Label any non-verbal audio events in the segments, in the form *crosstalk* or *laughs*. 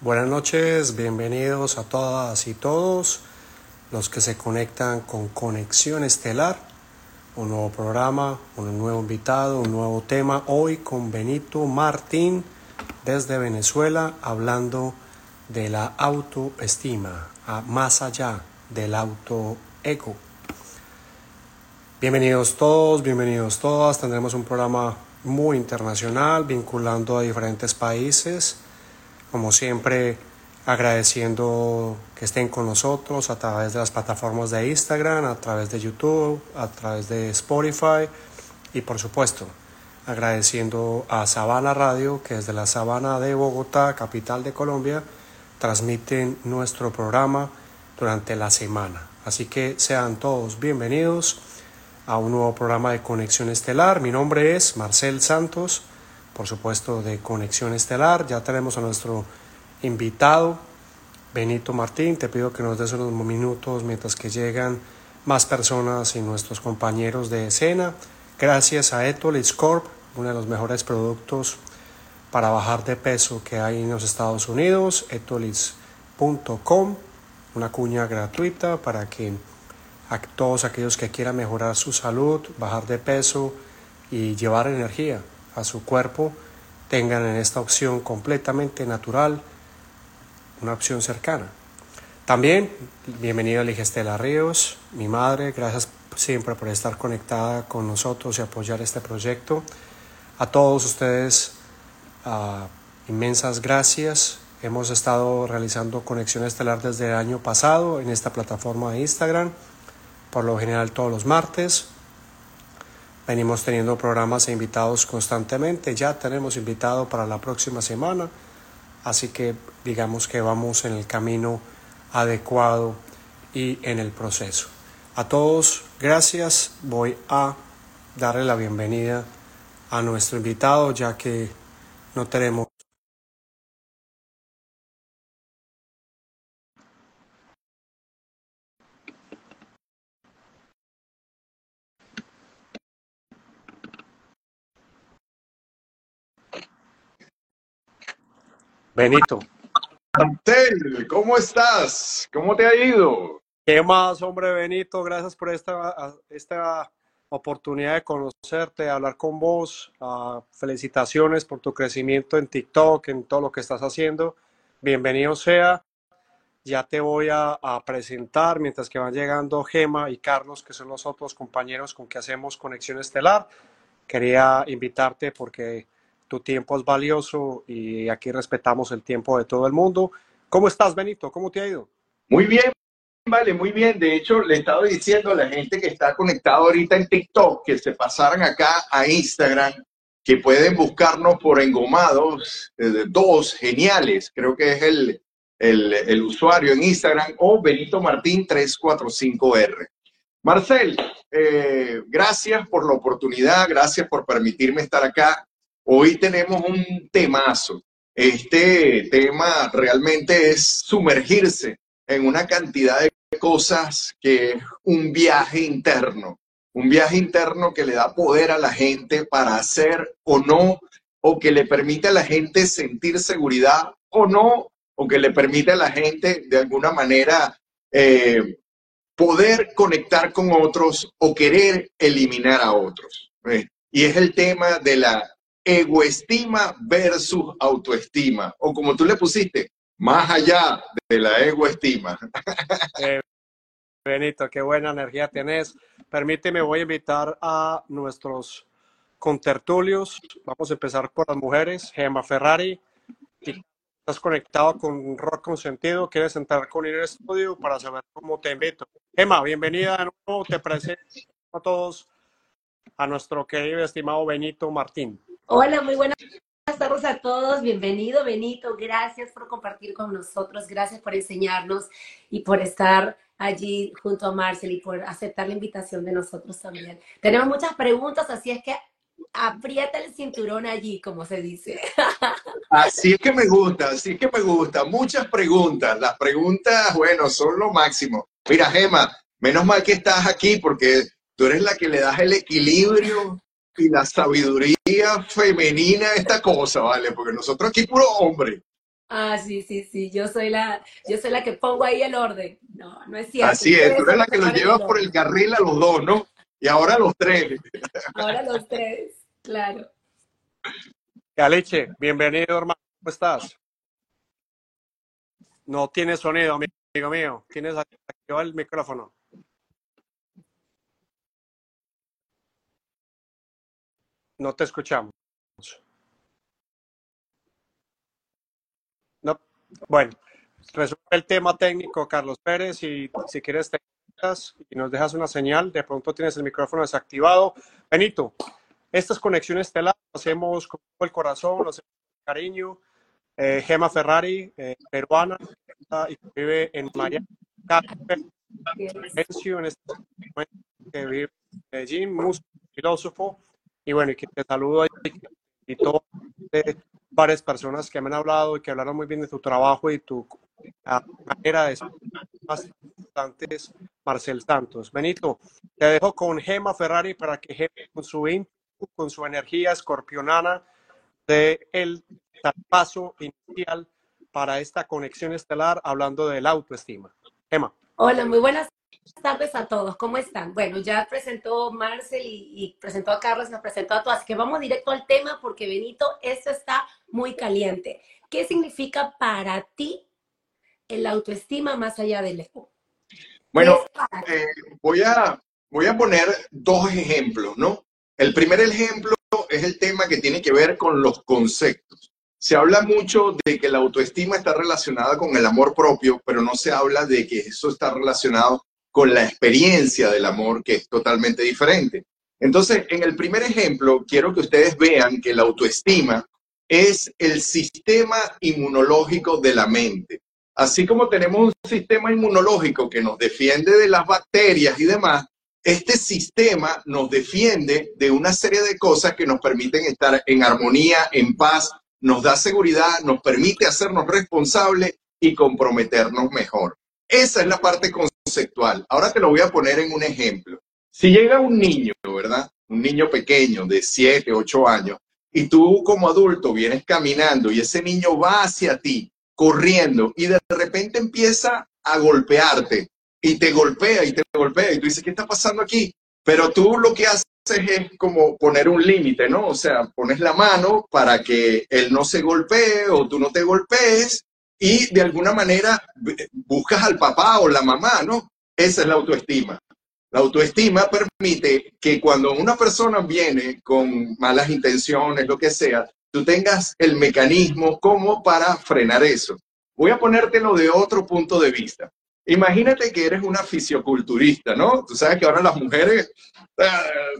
Buenas noches, bienvenidos a todas y todos los que se conectan con Conexión Estelar, un nuevo programa, un nuevo invitado, un nuevo tema. Hoy con Benito Martín desde Venezuela hablando de la autoestima, más allá del autoego. Bienvenidos todos, bienvenidos todas. Tendremos un programa muy internacional vinculando a diferentes países como siempre, agradeciendo que estén con nosotros a través de las plataformas de Instagram, a través de YouTube, a través de Spotify y por supuesto agradeciendo a Sabana Radio que desde la Sabana de Bogotá, capital de Colombia, transmiten nuestro programa durante la semana. Así que sean todos bienvenidos a un nuevo programa de Conexión Estelar. Mi nombre es Marcel Santos por supuesto, de Conexión Estelar. Ya tenemos a nuestro invitado, Benito Martín. Te pido que nos des unos minutos mientras que llegan más personas y nuestros compañeros de escena. Gracias a Etolitz Corp, uno de los mejores productos para bajar de peso que hay en los Estados Unidos, etolitz.com, una cuña gratuita para que a todos aquellos que quieran mejorar su salud, bajar de peso y llevar energía a su cuerpo tengan en esta opción completamente natural una opción cercana. También, bienvenido a Ligestela Ríos, mi madre, gracias siempre por estar conectada con nosotros y apoyar este proyecto. A todos ustedes, uh, inmensas gracias. Hemos estado realizando conexión estelar desde el año pasado en esta plataforma de Instagram, por lo general todos los martes. Venimos teniendo programas e invitados constantemente. Ya tenemos invitado para la próxima semana. Así que digamos que vamos en el camino adecuado y en el proceso. A todos, gracias. Voy a darle la bienvenida a nuestro invitado ya que no tenemos Benito. Antel, ¿cómo estás? ¿Cómo te ha ido? ¿Qué más, hombre Benito? Gracias por esta, esta oportunidad de conocerte, de hablar con vos. Uh, felicitaciones por tu crecimiento en TikTok, en todo lo que estás haciendo. Bienvenido sea. Ya te voy a, a, presentar mientras que van llegando Gema y Carlos, que son los otros compañeros con que hacemos Conexión Estelar. Quería invitarte porque tu tiempo es valioso y aquí respetamos el tiempo de todo el mundo. ¿Cómo estás, Benito? ¿Cómo te ha ido? Muy bien, vale, muy bien. De hecho, le he estado diciendo a la gente que está conectada ahorita en TikTok que se pasaran acá a Instagram, que pueden buscarnos por Engomados, eh, dos geniales, creo que es el, el, el usuario en Instagram, o Benito Martín 345R. Marcel, eh, gracias por la oportunidad, gracias por permitirme estar acá. Hoy tenemos un temazo. Este tema realmente es sumergirse en una cantidad de cosas que es un viaje interno, un viaje interno que le da poder a la gente para hacer o no, o que le permite a la gente sentir seguridad o no, o que le permite a la gente de alguna manera eh, poder conectar con otros o querer eliminar a otros. Y es el tema de la egoestima versus autoestima, o como tú le pusiste, más allá de la egoestima. *laughs* Eh, Benito, qué buena energía tienes. Permíteme, voy a invitar a nuestros contertulios. Vamos a empezar por las mujeres. Gemma Ferrari, estás conectado con Rock con Sentido. ¿Quieres entrar con el estudio para saber cómo te invito? Gemma, bienvenida de nuevo. Te presento a todos a nuestro querido estimado Benito Martín. Hola, muy buenas tardes a todos. Bienvenido, Benito. Gracias por compartir con nosotros. Gracias por enseñarnos y por estar allí junto a Marcel y por aceptar la invitación de nosotros también. Tenemos muchas preguntas, así es que aprieta el cinturón allí, como se dice. *laughs* Así es que me gusta, así es que me gusta. Muchas preguntas. Las preguntas, bueno, son lo máximo. Mira, Gema, menos mal que estás aquí porque tú eres la que le das el equilibrio y la sabiduría femenina esta cosa, ¿vale? Porque nosotros aquí puro hombre. Ah, sí, sí, sí, yo soy la, yo soy la que pongo ahí el orden. No, no es cierto. Así es, tú eres la que los lleva por el carril a los dos, ¿no? Y ahora los tres. *laughs* Ahora los tres, claro. Galeche, bienvenido, hermano. ¿Cómo estás? No tienes sonido, amigo mío. Tienes activado el micrófono. No te escuchamos. No. Bueno, resuelve el tema técnico, Carlos Pérez, y si quieres te y nos dejas una señal, de pronto tienes el micrófono desactivado. Benito, estas conexiones estelares las hacemos con el corazón, los hacemos con cariño. Eh, Gema Ferrari, eh, peruana, y vive en Miami. en este que vive en Medellín, músico, filósofo, y bueno, y que te saludo y todas varias personas que me han hablado y que hablaron muy bien de tu trabajo y tu manera de ser más importantes, Marcel Santos. Benito, te dejo con Gema Ferrari para que Gema, con su con su energía escorpionana, de el paso inicial para esta conexión estelar hablando de la autoestima. Gema. Hola, muy buenas tardes a todos. ¿Cómo están? Bueno, ya presentó Marcel y, presentó a Carlos, nos presentó a todas. Que vamos directo al tema porque Benito, esto está muy caliente. ¿Qué significa para ti el autoestima más allá del ego? Bueno, eh, voy, a, voy a poner dos ejemplos, ¿no? El primer ejemplo es el tema que tiene que ver con los conceptos. Se habla mucho de que la autoestima está relacionada con el amor propio, pero no se habla de que eso está relacionado con la experiencia del amor, que es totalmente diferente. Entonces, en el primer ejemplo, quiero que ustedes vean que la autoestima es el sistema inmunológico de la mente. Así como tenemos un sistema inmunológico que nos defiende de las bacterias y demás, este sistema nos defiende de una serie de cosas que nos permiten estar en armonía, en paz, nos da seguridad, nos permite hacernos responsables y comprometernos mejor. Esa es la parte conceptual. Ahora te lo voy a poner en un ejemplo. Si llega un niño, ¿verdad? Un niño pequeño de 7, 8 años, y tú como adulto vienes caminando y ese niño va hacia ti, corriendo, y de repente empieza a golpearte, y te golpea y te golpea, y tú dices, ¿qué está pasando aquí? Pero tú lo que haces es como poner un límite, ¿no? O sea, pones la mano para que él no se golpee o tú no te golpees, y de alguna manera buscas al papá o la mamá, ¿no? Esa es la autoestima. La autoestima permite que cuando una persona viene con malas intenciones, lo que sea, tú tengas el mecanismo como para frenar eso. Voy a ponértelo de otro punto de vista. Imagínate que eres una fisioculturista, ¿no? Tú sabes que ahora las mujeres eh,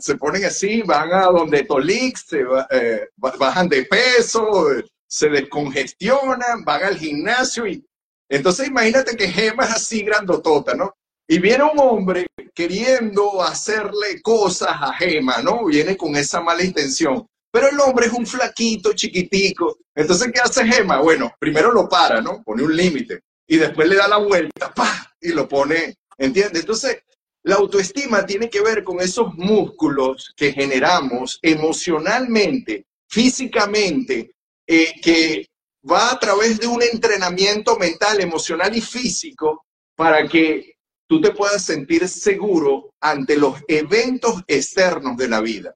se ponen así, van a donde Tolix, se eh, bajan de peso, se descongestionan, van al gimnasio y entonces imagínate que Gema es así grandotota, ¿no? Y viene un hombre queriendo hacerle cosas a Gema, ¿no? Viene con esa mala intención. Pero el hombre es un flaquito, chiquitico. Entonces, ¿qué hace Gema? Bueno, primero lo para, ¿no? Pone un límite. Y después le da la vuelta, ¡pa! Y lo pone, ¿entiendes? Entonces, la autoestima tiene que ver con esos músculos que generamos emocionalmente, físicamente, eh, que va a través de un entrenamiento mental, emocional y físico para que tú te puedas sentir seguro ante los eventos externos de la vida.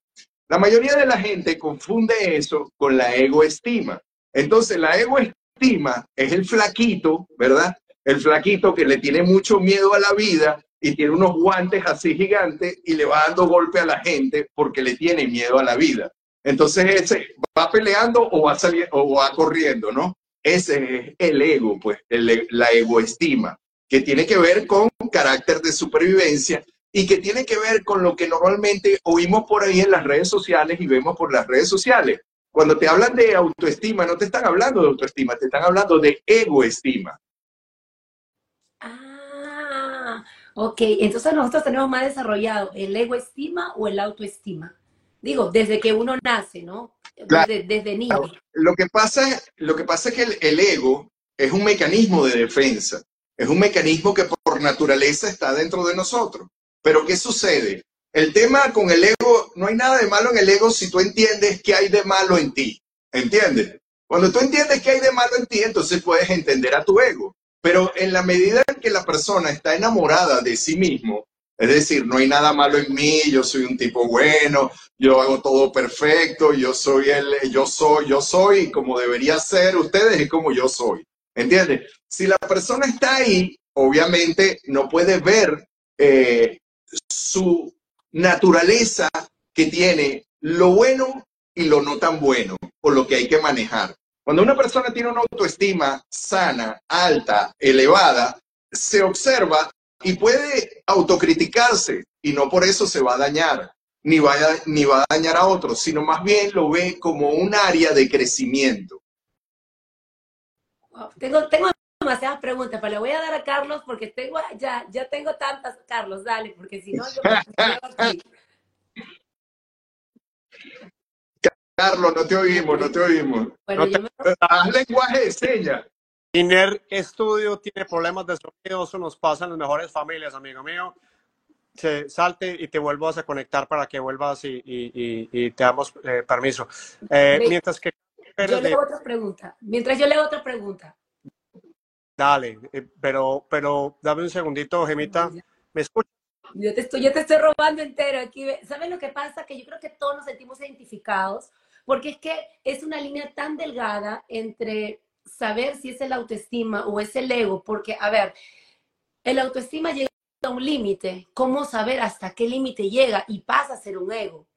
La mayoría de la gente confunde eso con la egoestima. Entonces, la egoestima es el flaquito, ¿verdad? El flaquito que le tiene mucho miedo a la vida y tiene unos guantes así gigantes y le va dando golpe a la gente porque le tiene miedo a la vida. Entonces ese va peleando o va saliendo o va corriendo, ¿no? Ese es el ego, pues, la egoestima, que tiene que ver con carácter de supervivencia y que tiene que ver con lo que normalmente oímos por ahí en las redes sociales y vemos por las redes sociales. Cuando te hablan de autoestima, no te están hablando de autoestima, te están hablando de egoestima. Ah, ok. Entonces nosotros tenemos más desarrollado el egoestima o el autoestima. Digo, desde que uno nace, ¿no? Desde, niño. Lo que, pasa, lo que pasa es que el, ego es un mecanismo de defensa, es un mecanismo que por naturaleza está dentro de nosotros. Pero ¿qué sucede? El tema con el ego, no hay nada de malo en el ego si tú entiendes qué hay de malo en ti, ¿entiendes? Cuando tú entiendes que hay de malo en ti, entonces puedes entender a tu ego. Pero en la medida en que la persona está enamorada de sí mismo, es decir, no hay nada malo en mí, yo soy un tipo bueno, yo hago todo perfecto, yo soy el, yo soy, yo soy como debería ser ustedes y como yo soy. ¿Entiendes? Si la persona está ahí, obviamente no puede ver eh, su naturaleza que tiene lo bueno y lo no tan bueno, o lo que hay que manejar. Cuando una persona tiene una autoestima sana, alta, elevada, se observa y puede autocriticarse y no por eso se va a dañar, ni, ni va a dañar a otros, sino más bien lo ve como un área de crecimiento. Tengo, tengo demasiadas preguntas, pero le voy a dar a Carlos porque tengo ya, ya tengo tantas. Carlos, dale, porque si no yo *laughs* Carlos, no te oímos, no te oímos. Bueno, me... Haz *laughs* lenguaje de señas. Iner Estudio tiene problemas de sonido, eso nos pasa en las mejores familias, amigo mío. Se salte y te vuelvo a conectar para que vuelvas y, y, y, te damos eh, permiso. Eh, mientras que... Yo leo otra pregunta. Mientras yo leo otra pregunta. Dale, eh, pero, pero dame un segundito, Gemita. ¿Me escuchas? Yo te, estoy, yo te estoy robando entero aquí. ¿Sabes lo que pasa? Que yo creo que todos nos sentimos identificados, porque es que es una línea tan delgada entre saber si es el autoestima o es el ego, porque, a ver, el autoestima llega a un límite, ¿cómo saber hasta qué límite llega y pasa a ser un ego?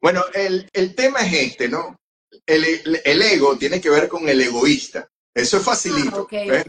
Bueno, el, tema es este, ¿no? El, el, ego tiene que ver con el egoísta. Eso es facilito. Ah,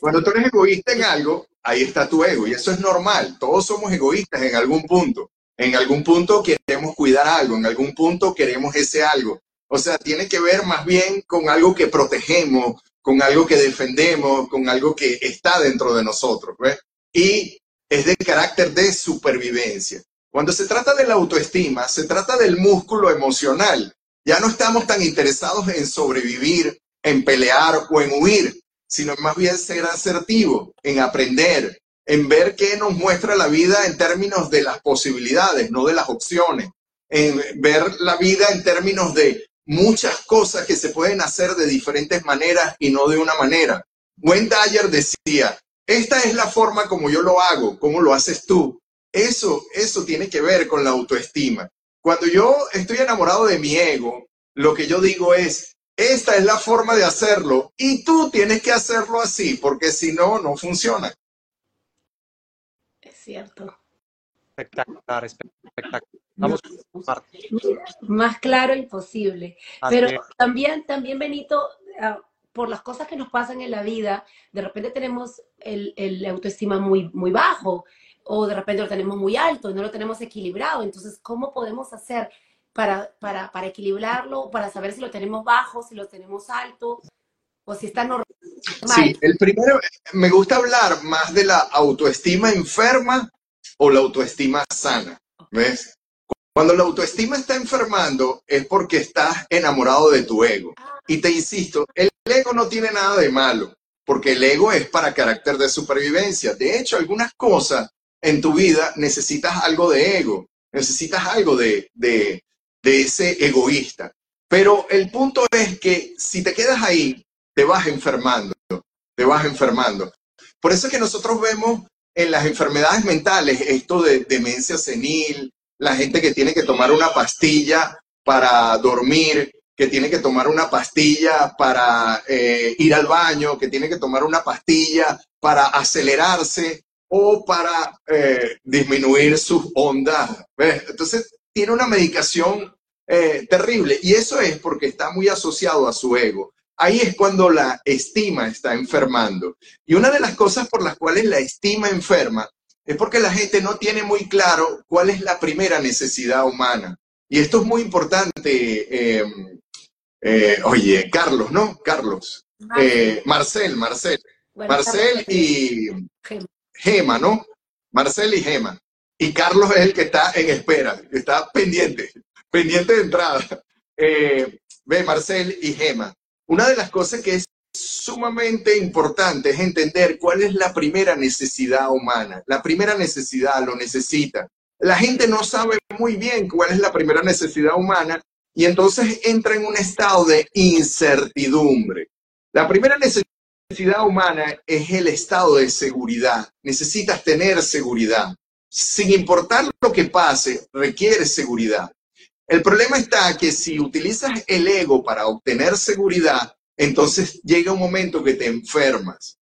Cuando tú eres egoísta en algo, ahí está tu ego y eso es normal. Todos somos egoístas en algún punto. En algún punto queremos cuidar algo, en algún punto queremos ese algo. O sea, tiene que ver más bien con algo que protegemos, con algo que defendemos, con algo que está dentro de nosotros. ¿ves? Y es de carácter de supervivencia. Cuando se trata de la autoestima, se trata del músculo emocional. Ya no estamos tan interesados en sobrevivir, en pelear o en huir, sino más bien ser asertivo, en aprender, en ver qué nos muestra la vida en términos de las posibilidades, no de las opciones, en ver la vida en términos de muchas cosas que se pueden hacer de diferentes maneras y no de una manera. Wayne Dyer decía, esta es la forma como yo lo hago, como lo haces tú. Eso, eso tiene que ver con la autoestima. Cuando yo estoy enamorado de mi ego, lo que yo digo es, esta es la forma de hacerlo y tú tienes que hacerlo así, porque si no, no funciona. Es cierto. Espectacular, espectacular. Vamos Más claro imposible. Pero también, también, Benito, ah, por las cosas que nos pasan en la vida, de repente tenemos el, el, autoestima muy, muy bajo o de repente lo tenemos muy alto y no lo tenemos equilibrado. Entonces, ¿cómo podemos hacer para, para, para equilibrarlo, para saber si lo tenemos bajo, si lo tenemos alto o si está normal? Sí, el primero, me gusta hablar más de la autoestima enferma o la autoestima sana. ¿Ves? Cuando la autoestima está enfermando es porque estás enamorado de tu ego. Y te insisto, el ego no tiene nada de malo, porque el ego es para carácter de supervivencia. De hecho, algunas cosas en tu vida necesitas algo de ego, necesitas algo de, de, de ese egoísta. Pero el punto es que si te quedas ahí, te vas enfermando, te vas enfermando. Por eso es que nosotros vemos en las enfermedades mentales esto de demencia senil, la gente que tiene que tomar una pastilla para dormir, que tiene que tomar una pastilla para eh, ir al baño, que tiene que tomar una pastilla para acelerarse o para eh, disminuir sus ondas. Entonces, tiene una medicación eh, terrible y eso es porque está muy asociado a su ego. Ahí es cuando la estima está enfermando. Y una de las cosas por las cuales la estima enferma es porque la gente no tiene muy claro cuál es la primera necesidad humana. Y esto es muy importante. Em, eh, oye, Carlos, ¿no? Carlos. Eh, Marcel, Marcel. Marcel y Gema, ¿no? Marcel y Gema. Y Carlos es el que está en espera, está pendiente, pendiente de entrada. Eh, ve, Marcel y Gema. Una de las cosas que es sumamente importante es entender cuál es la primera necesidad humana. La primera necesidad lo necesita. La gente no sabe muy bien cuál es la primera necesidad humana y entonces entra en un estado de incertidumbre. La primera necesidad humana es el estado de seguridad. Necesitas tener seguridad. Sin importar lo que pase, requiere seguridad. El problema está que si utilizas el ego para obtener seguridad, entonces llega un momento que te enfermas.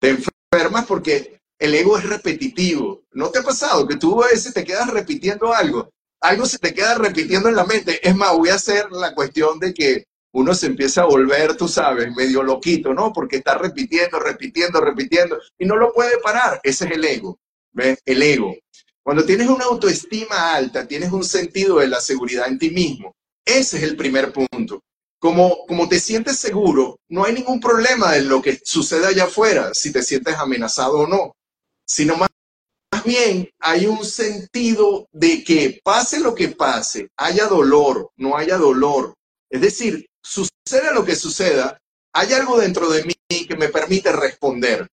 Te enfermas porque el ego es repetitivo. ¿No te ha pasado que tú a veces te quedas repitiendo algo? Algo se te queda repitiendo en la mente. Es más, voy a hacer la cuestión de que uno se empieza a volver, tú sabes, medio loquito, ¿no? Porque está repitiendo, repitiendo, repitiendo y no lo puede parar. Ese es el ego. ¿Ves? El ego. Cuando tienes una autoestima alta, tienes un sentido de la seguridad en ti mismo. Ese es el primer punto. Como, como te sientes seguro, no hay ningún problema en lo que sucede allá afuera, si te sientes amenazado o no, sino más, más bien hay un sentido de que pase lo que pase, haya dolor, no haya dolor. Es decir, suceda lo que suceda, hay algo dentro de mí que me permite responder.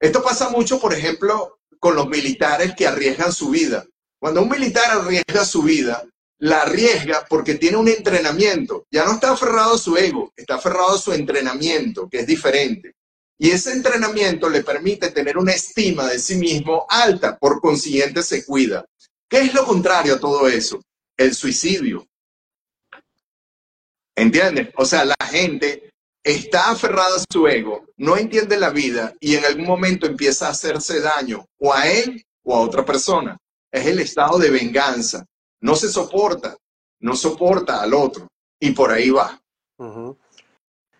Esto pasa mucho, por ejemplo, con los militares que arriesgan su vida. Cuando un militar arriesga su vida, la arriesga porque tiene un entrenamiento. Ya no está aferrado a su ego, está aferrado a su entrenamiento, que es diferente. Y ese entrenamiento le permite tener una estima de sí mismo alta, por consiguiente se cuida. ¿Qué es lo contrario a todo eso? El suicidio. ¿Entiendes? O sea, la gente está aferrada a su ego, no entiende la vida y en algún momento empieza a hacerse daño o a él o a otra persona. Es el estado de venganza. No se soporta, no soporta al otro y por ahí va.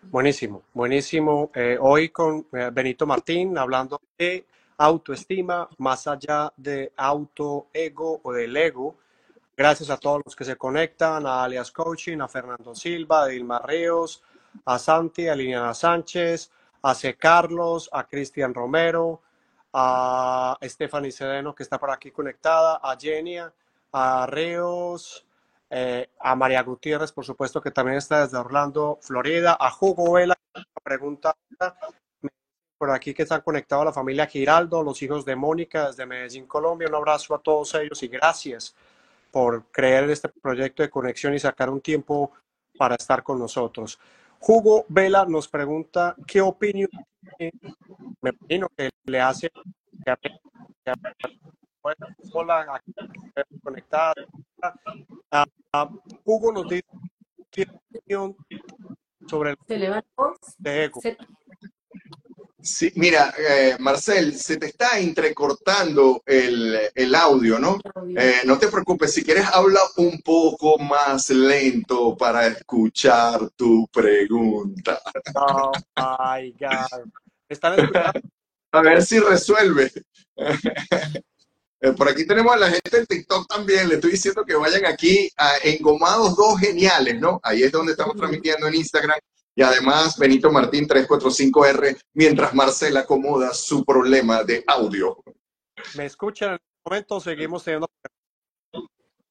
Buenísimo, buenísimo. Eh, hoy con eh, Benito Martín hablando de autoestima más allá de auto, ego o del ego. Gracias a todos los que se conectan, a Alias Coaching, a Fernando Silva, a Dilma Ríos, a Santi, a Liliana Sánchez, a C. Carlos, a Cristian Romero, a Stephanie Sedeno, que está por aquí conectada, a Genia, a Reos, eh, a María Gutiérrez, por supuesto, que también está desde Orlando, Florida, a Hugo Vela, pregunta por aquí que están conectados a la familia Giraldo, los hijos de Mónica desde Medellín, Colombia. Un abrazo a todos ellos y gracias por creer en este proyecto de conexión y sacar un tiempo para estar con nosotros. Hugo Vela nos pregunta qué opinión me imagino que le hace hola conectada uh, Hugo nos dice sobre el de ego. Sí, mira, eh, Marcel, se te está entrecortando el, el audio, ¿no? Eh, no te preocupes, si quieres habla un poco más lento para escuchar tu pregunta. Oh my God. ¿Están escuchando? *laughs* A ver si resuelve. *laughs* Eh, por aquí tenemos a la gente del TikTok también. Le estoy diciendo que vayan aquí a Engomados 2 Geniales, ¿no? Ahí es donde estamos transmitiendo en Instagram y además, Benito Martín 345R, mientras Marcela acomoda su problema de audio. ¿Me escuchan en este momento? Seguimos teniendo.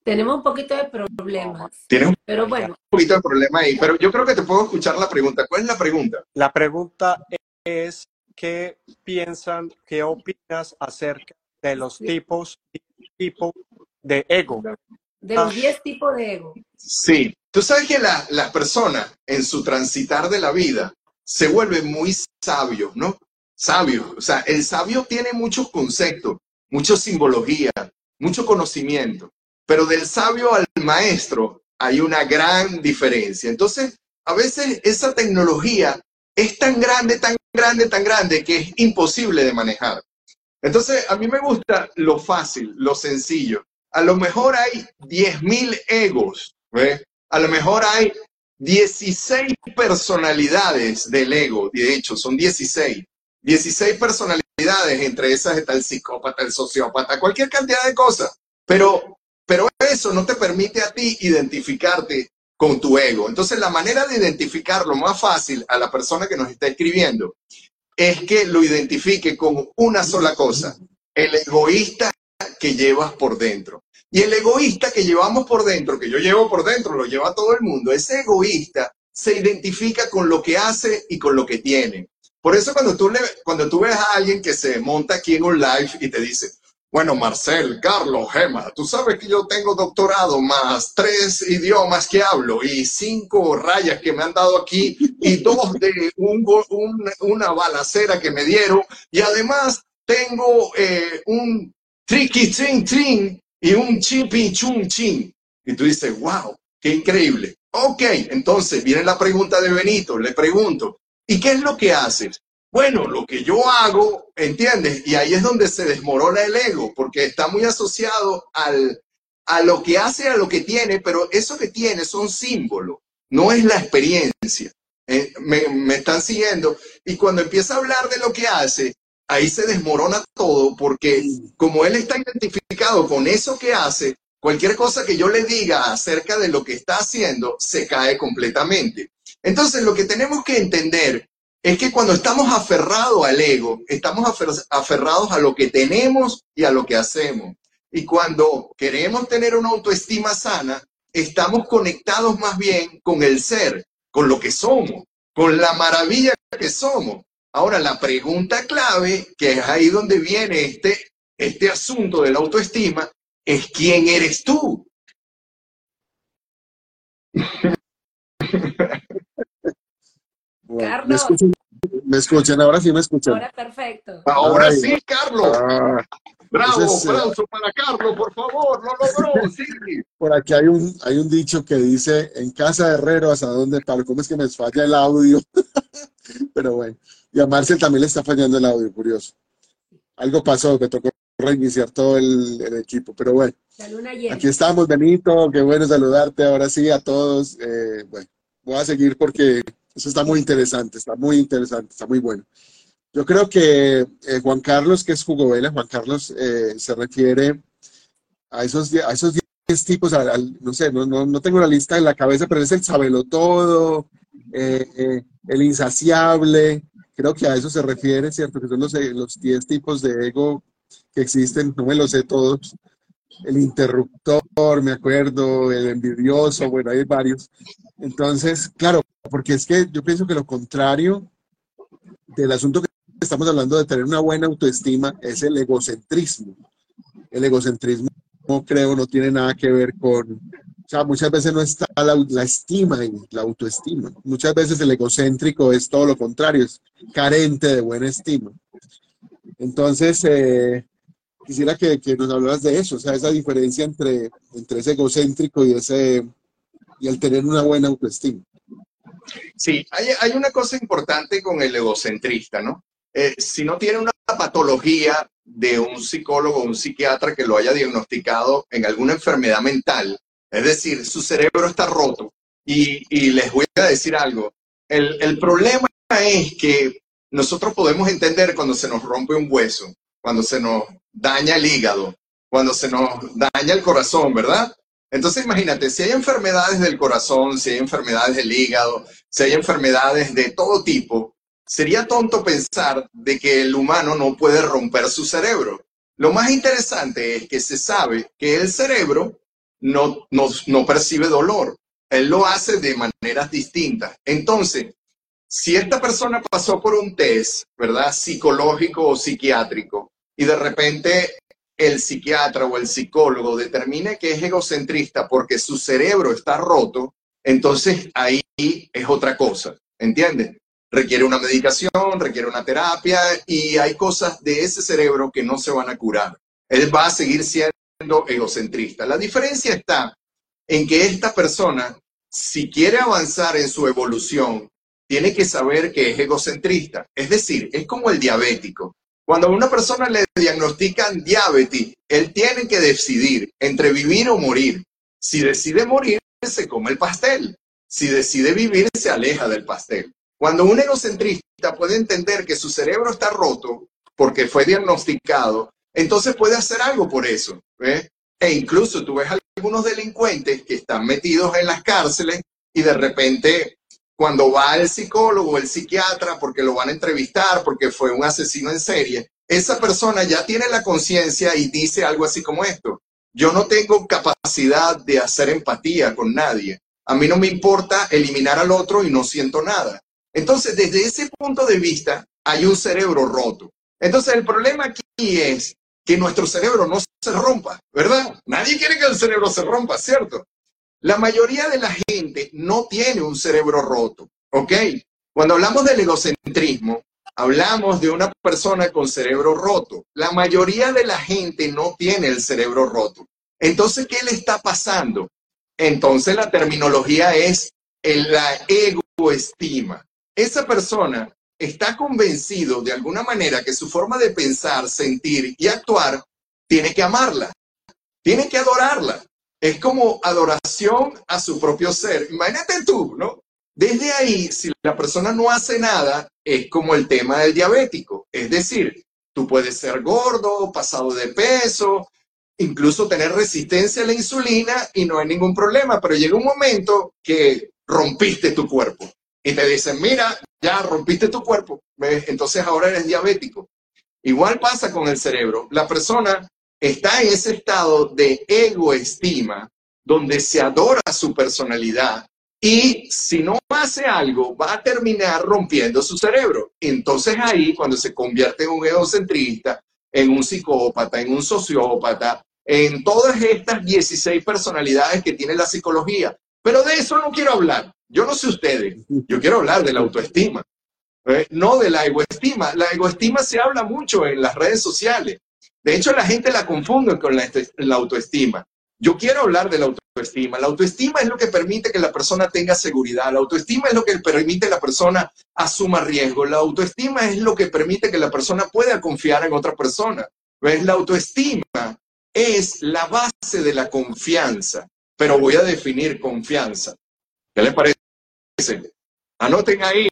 Tenemos un poquito de problemas. Tienes un, pero bueno. un poquito de problema ahí, pero yo creo que te puedo escuchar la pregunta. ¿Cuál es la pregunta? La pregunta es, ¿qué piensan, qué opinas acerca de los tipos, tipo de ego? De los 10 tipos de ego. Sí, Tú sabes que las la personas en su transitar de la vida se vuelven muy sabios, ¿no? Sabios. O sea, el sabio tiene muchos conceptos, mucha simbología, mucho conocimiento, pero del sabio al maestro hay una gran diferencia. Entonces, a veces esa tecnología es tan grande, tan grande, tan grande que es imposible de manejar. Entonces, a mí me gusta lo fácil, lo sencillo. A lo mejor hay 10.000 egos, ¿ves? a lo mejor hay 16 personalidades del ego, de hecho, son 16. 16 personalidades, entre esas está el psicópata, el sociópata, cualquier cantidad de cosas. Pero, pero eso no te permite a ti identificarte con tu ego. Entonces, la manera de identificarlo más fácil a la persona que nos está escribiendo es que lo identifique con una sola cosa, el egoísta que llevas por dentro. Y el egoísta que llevamos por dentro, que yo llevo por dentro, lo lleva todo el mundo, ese egoísta se identifica con lo que hace y con lo que tiene. Por eso cuando tú, le, cuando tú ves a alguien que se monta aquí en un live y te dice, Bueno, Marcel, Carlos, Gemma, tú sabes que yo tengo doctorado más tres idiomas que hablo y cinco rayas que me han dado aquí y dos de un, una balacera que me dieron y además tengo eh, un triqui trin trin y un chipi chun chin. Y tú dices, wow, qué increíble. Ok, entonces viene la pregunta de Benito, le pregunto, ¿y qué es lo que haces? Bueno, lo que yo hago, ¿entiendes? Y ahí es donde se desmorona el ego, porque está muy asociado al, a lo que hace, a lo que tiene, pero eso que tiene son símbolos, no es la experiencia. Eh, me, me están siguiendo. Y cuando empieza a hablar de lo que hace, ahí se desmorona todo, porque como él está identificado con eso que hace, cualquier cosa que yo le diga acerca de lo que está haciendo, se cae completamente. Entonces, lo que tenemos que entender es que cuando estamos aferrados al ego, estamos aferrados a lo que tenemos y a lo que hacemos. Y cuando queremos tener una autoestima sana, estamos conectados más bien con el ser, con lo que somos, con la maravilla que somos. Ahora, la pregunta clave, que es ahí donde viene este, este asunto de la autoestima, es quién eres tú. *laughs* Carlos. ¿Me escuchan? Ahora sí me escuchan. Ahora perfecto. Ahora sí, Carlos. Ah, Bravo, eh, aplauso para Carlos, por favor, lo logró, *laughs* sí. Por aquí hay un, hay un dicho que dice, en casa de herrero, ¿hasta dónde palo? ¿Cómo es que me falla el audio? *laughs* Pero bueno, y a Marcel también le está fallando el audio, curioso. Algo pasó, me tocó reiniciar todo el, equipo, pero bueno. Aquí estamos, Benito, qué bueno saludarte ahora sí a todos. Eh, bueno, voy a seguir porque eso está muy interesante, está muy interesante, está muy bueno. Yo creo que eh, Juan Carlos, que es Vela, Juan Carlos eh, se refiere a esos, a esos 10 tipos, no sé, no, no, no, tengo la lista en la cabeza, pero es el sabelotodo, eh, el insaciable, creo que a eso se refiere, ¿cierto? Que son los, los 10 tipos de ego que existen, no me los sé todos. El interruptor, me acuerdo, el envidioso, bueno, hay varios. Entonces, claro, porque es que yo pienso que lo contrario del asunto que estamos hablando de tener una buena autoestima es el egocentrismo. El egocentrismo, creo, no tiene nada que ver con, o sea, muchas veces no está la, estima y la autoestima. Muchas veces el egocéntrico es todo lo contrario, es carente de buena estima. Entonces, eh, quisiera que, que, nos hablaras de eso, o sea, esa diferencia entre, entre ese egocéntrico y ese y el tener una buena autoestima. Sí, hay, una cosa importante con el egocentrista, ¿no? Eh, si no tiene una patología de un psicólogo o un psiquiatra que lo haya diagnosticado en alguna enfermedad mental, es decir, su cerebro está roto. Y, y les voy a decir algo, el, el problema es que nosotros podemos entender cuando se nos rompe un hueso, cuando se nos daña el hígado, cuando se nos daña el corazón, ¿verdad? Entonces imagínate, si hay enfermedades del corazón, si hay enfermedades del hígado, si hay enfermedades de todo tipo, sería tonto pensar de que el humano no puede romper su cerebro. Lo más interesante es que se sabe que el cerebro no, no, percibe dolor. Él lo hace de maneras distintas. Entonces, si esta persona pasó por un test, ¿verdad? Psicológico o psiquiátrico, y de repente el psiquiatra o el psicólogo determine que es egocentrista porque su cerebro está roto, entonces ahí es otra cosa, ¿entiendes? Requiere una medicación, requiere una terapia y hay cosas de ese cerebro que no se van a curar. Él va a seguir siendo egocentrista. La diferencia está en que esta persona, si quiere avanzar en su evolución, tiene que saber que es egocentrista. Es decir, es como el diabético. Cuando a una persona le diagnostican diabetes, él tiene que decidir entre vivir o morir. Si decide morir, se come el pastel. Si decide vivir, se aleja del pastel. Cuando un egocentrista puede entender que su cerebro está roto porque fue diagnosticado, entonces puede hacer algo por eso. E incluso tú ves algunos delincuentes que están metidos en las cárceles y de repente cuando va al psicólogo, el psiquiatra, porque lo van a entrevistar, porque fue un asesino en serie, esa persona ya tiene la conciencia y dice algo así como esto. Yo no tengo capacidad de hacer empatía con nadie. A mí no me importa eliminar al otro y no siento nada. Entonces, desde ese punto de vista, hay un cerebro roto. Entonces, el problema aquí es que nuestro cerebro no se rompa, ¿verdad? Nadie quiere que el cerebro se rompa, ¿cierto? La mayoría de la gente no tiene un cerebro roto, ¿ok? Cuando hablamos del egocentrismo, hablamos de una persona con cerebro roto. La mayoría de la gente no tiene el cerebro roto. Entonces, ¿qué le está pasando? Entonces la terminología es la egoestima. Esa persona está convencido de alguna manera que su forma de pensar, sentir y actuar tiene que amarla, tiene que adorarla. Es como adoración a su propio ser. Imagínate tú, ¿no? Desde ahí, si la persona no hace nada, es como el tema del diabético. Es decir, tú puedes ser gordo, pasado de peso, incluso tener resistencia a la insulina y no hay ningún problema, pero llega un momento que rompiste tu cuerpo y te dicen, mira, ya rompiste tu cuerpo, entonces ahora eres diabético. Igual pasa con el cerebro. La persona está en ese estado de egoestima, donde se adora su personalidad y si no hace algo, va a terminar rompiendo su cerebro. Entonces ahí, cuando se convierte en un egocentrista, en un psicópata, en un sociópata, en todas estas 16 personalidades que tiene la psicología. Pero de eso no quiero hablar. Yo no sé ustedes, yo quiero hablar de la autoestima, ¿eh? no de la egoestima. La egoestima se habla mucho en las redes sociales. De hecho, la gente la confunde con la, la autoestima. Yo quiero hablar de la autoestima. La autoestima es lo que permite que la persona tenga seguridad. La autoestima es lo que permite que la persona asuma riesgo. La autoestima es lo que permite que la persona pueda confiar en otra persona. ¿Ves? La autoestima es la base de la confianza. Pero voy a definir confianza. ¿Qué les parece? Anoten ahí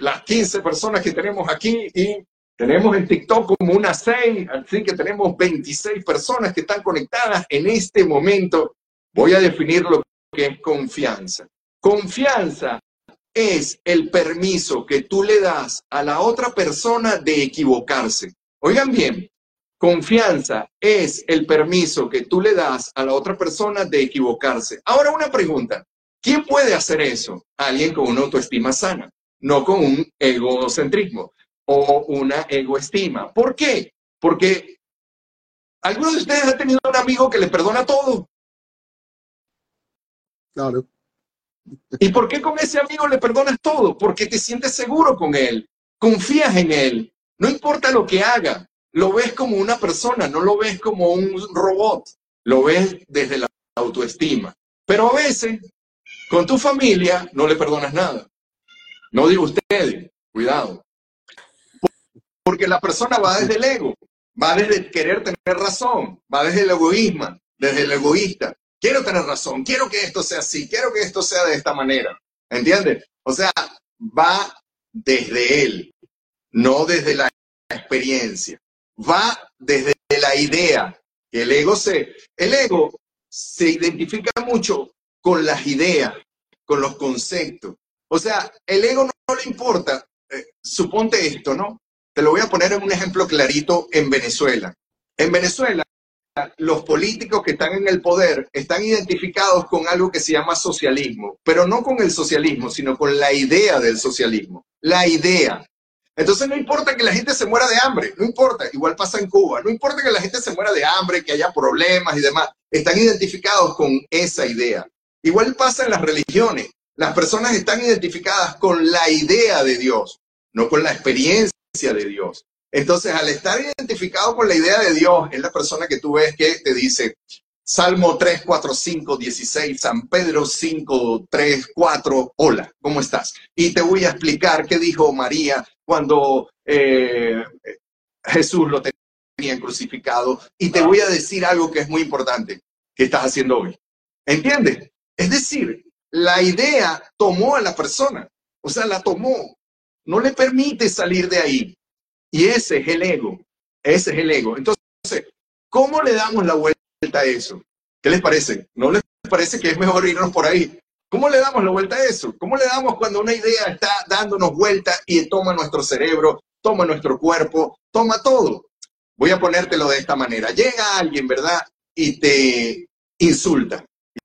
las 15 personas que tenemos aquí y tenemos en TikTok como unas 6, así que tenemos 26 personas que están conectadas en este momento. Voy a definir lo que es confianza. Confianza es el permiso que tú le das a la otra persona de equivocarse. Oigan bien, confianza es el permiso que tú le das a la otra persona de equivocarse. Ahora una pregunta, ¿quién puede hacer eso? Alguien con una autoestima sana, no con un egocentrismo o una egoestima. ¿Por qué? Porque algunos de ustedes han tenido un amigo que le perdona todo. Claro. ¿Y por qué con ese amigo le perdonas todo? Porque te sientes seguro con él, confías en él, no importa lo que haga, lo ves como una persona, no lo ves como un robot, lo ves desde la autoestima. Pero a veces, con tu familia, no le perdonas nada. No digo ustedes, cuidado. Porque la persona va desde el ego, va desde querer tener razón, va desde el egoísmo, desde el egoísta. Quiero tener razón, quiero que esto sea así, quiero que esto sea de esta manera. ¿Entiendes? O sea, va desde él, no desde la experiencia. Va desde la idea. El ego se, el ego se identifica mucho con las ideas, con los conceptos. O sea, el ego no, le importa. Eh, suponte esto, ¿no? Te lo voy a poner en un ejemplo clarito en Venezuela. En Venezuela, los políticos que están en el poder están identificados con algo que se llama socialismo, pero no con el socialismo, sino con la idea del socialismo. La idea. Entonces no importa que la gente se muera de hambre, no importa, igual pasa en Cuba, no importa que la gente se muera de hambre, que haya problemas y demás, están identificados con esa idea. Igual pasa en las religiones, las personas están identificadas con la idea de Dios, no con la experiencia de Dios. Entonces, al estar identificado con la idea de Dios, es la persona que tú ves que te dice Salmo 3, 4, 5, 16, San Pedro 5, 3, 4, hola, ¿cómo estás? Y te voy a explicar qué dijo María cuando eh, Jesús lo tenía crucificado. Y te voy a decir algo que es muy importante que estás haciendo hoy. ¿Entiendes? Es decir, la idea tomó a la persona, o sea, la tomó, no le permite salir de ahí. Y ese es el ego, ese es el ego. Entonces, ¿cómo le damos la vuelta a eso? ¿Qué les parece? ¿No les parece que es mejor irnos por ahí? ¿Cómo le damos la vuelta a eso? ¿Cómo le damos cuando una idea está dándonos vuelta y toma nuestro cerebro, toma nuestro cuerpo, toma todo? Voy a ponértelo de esta manera. Llega alguien, ¿verdad? Y te insulta.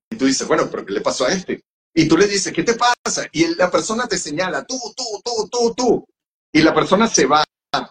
Y tú dices, bueno, pero ¿qué le pasó a este? Y tú le dices, ¿qué te pasa? Y la persona te señala, tú, tú, tú, tú, tú. Y la persona se va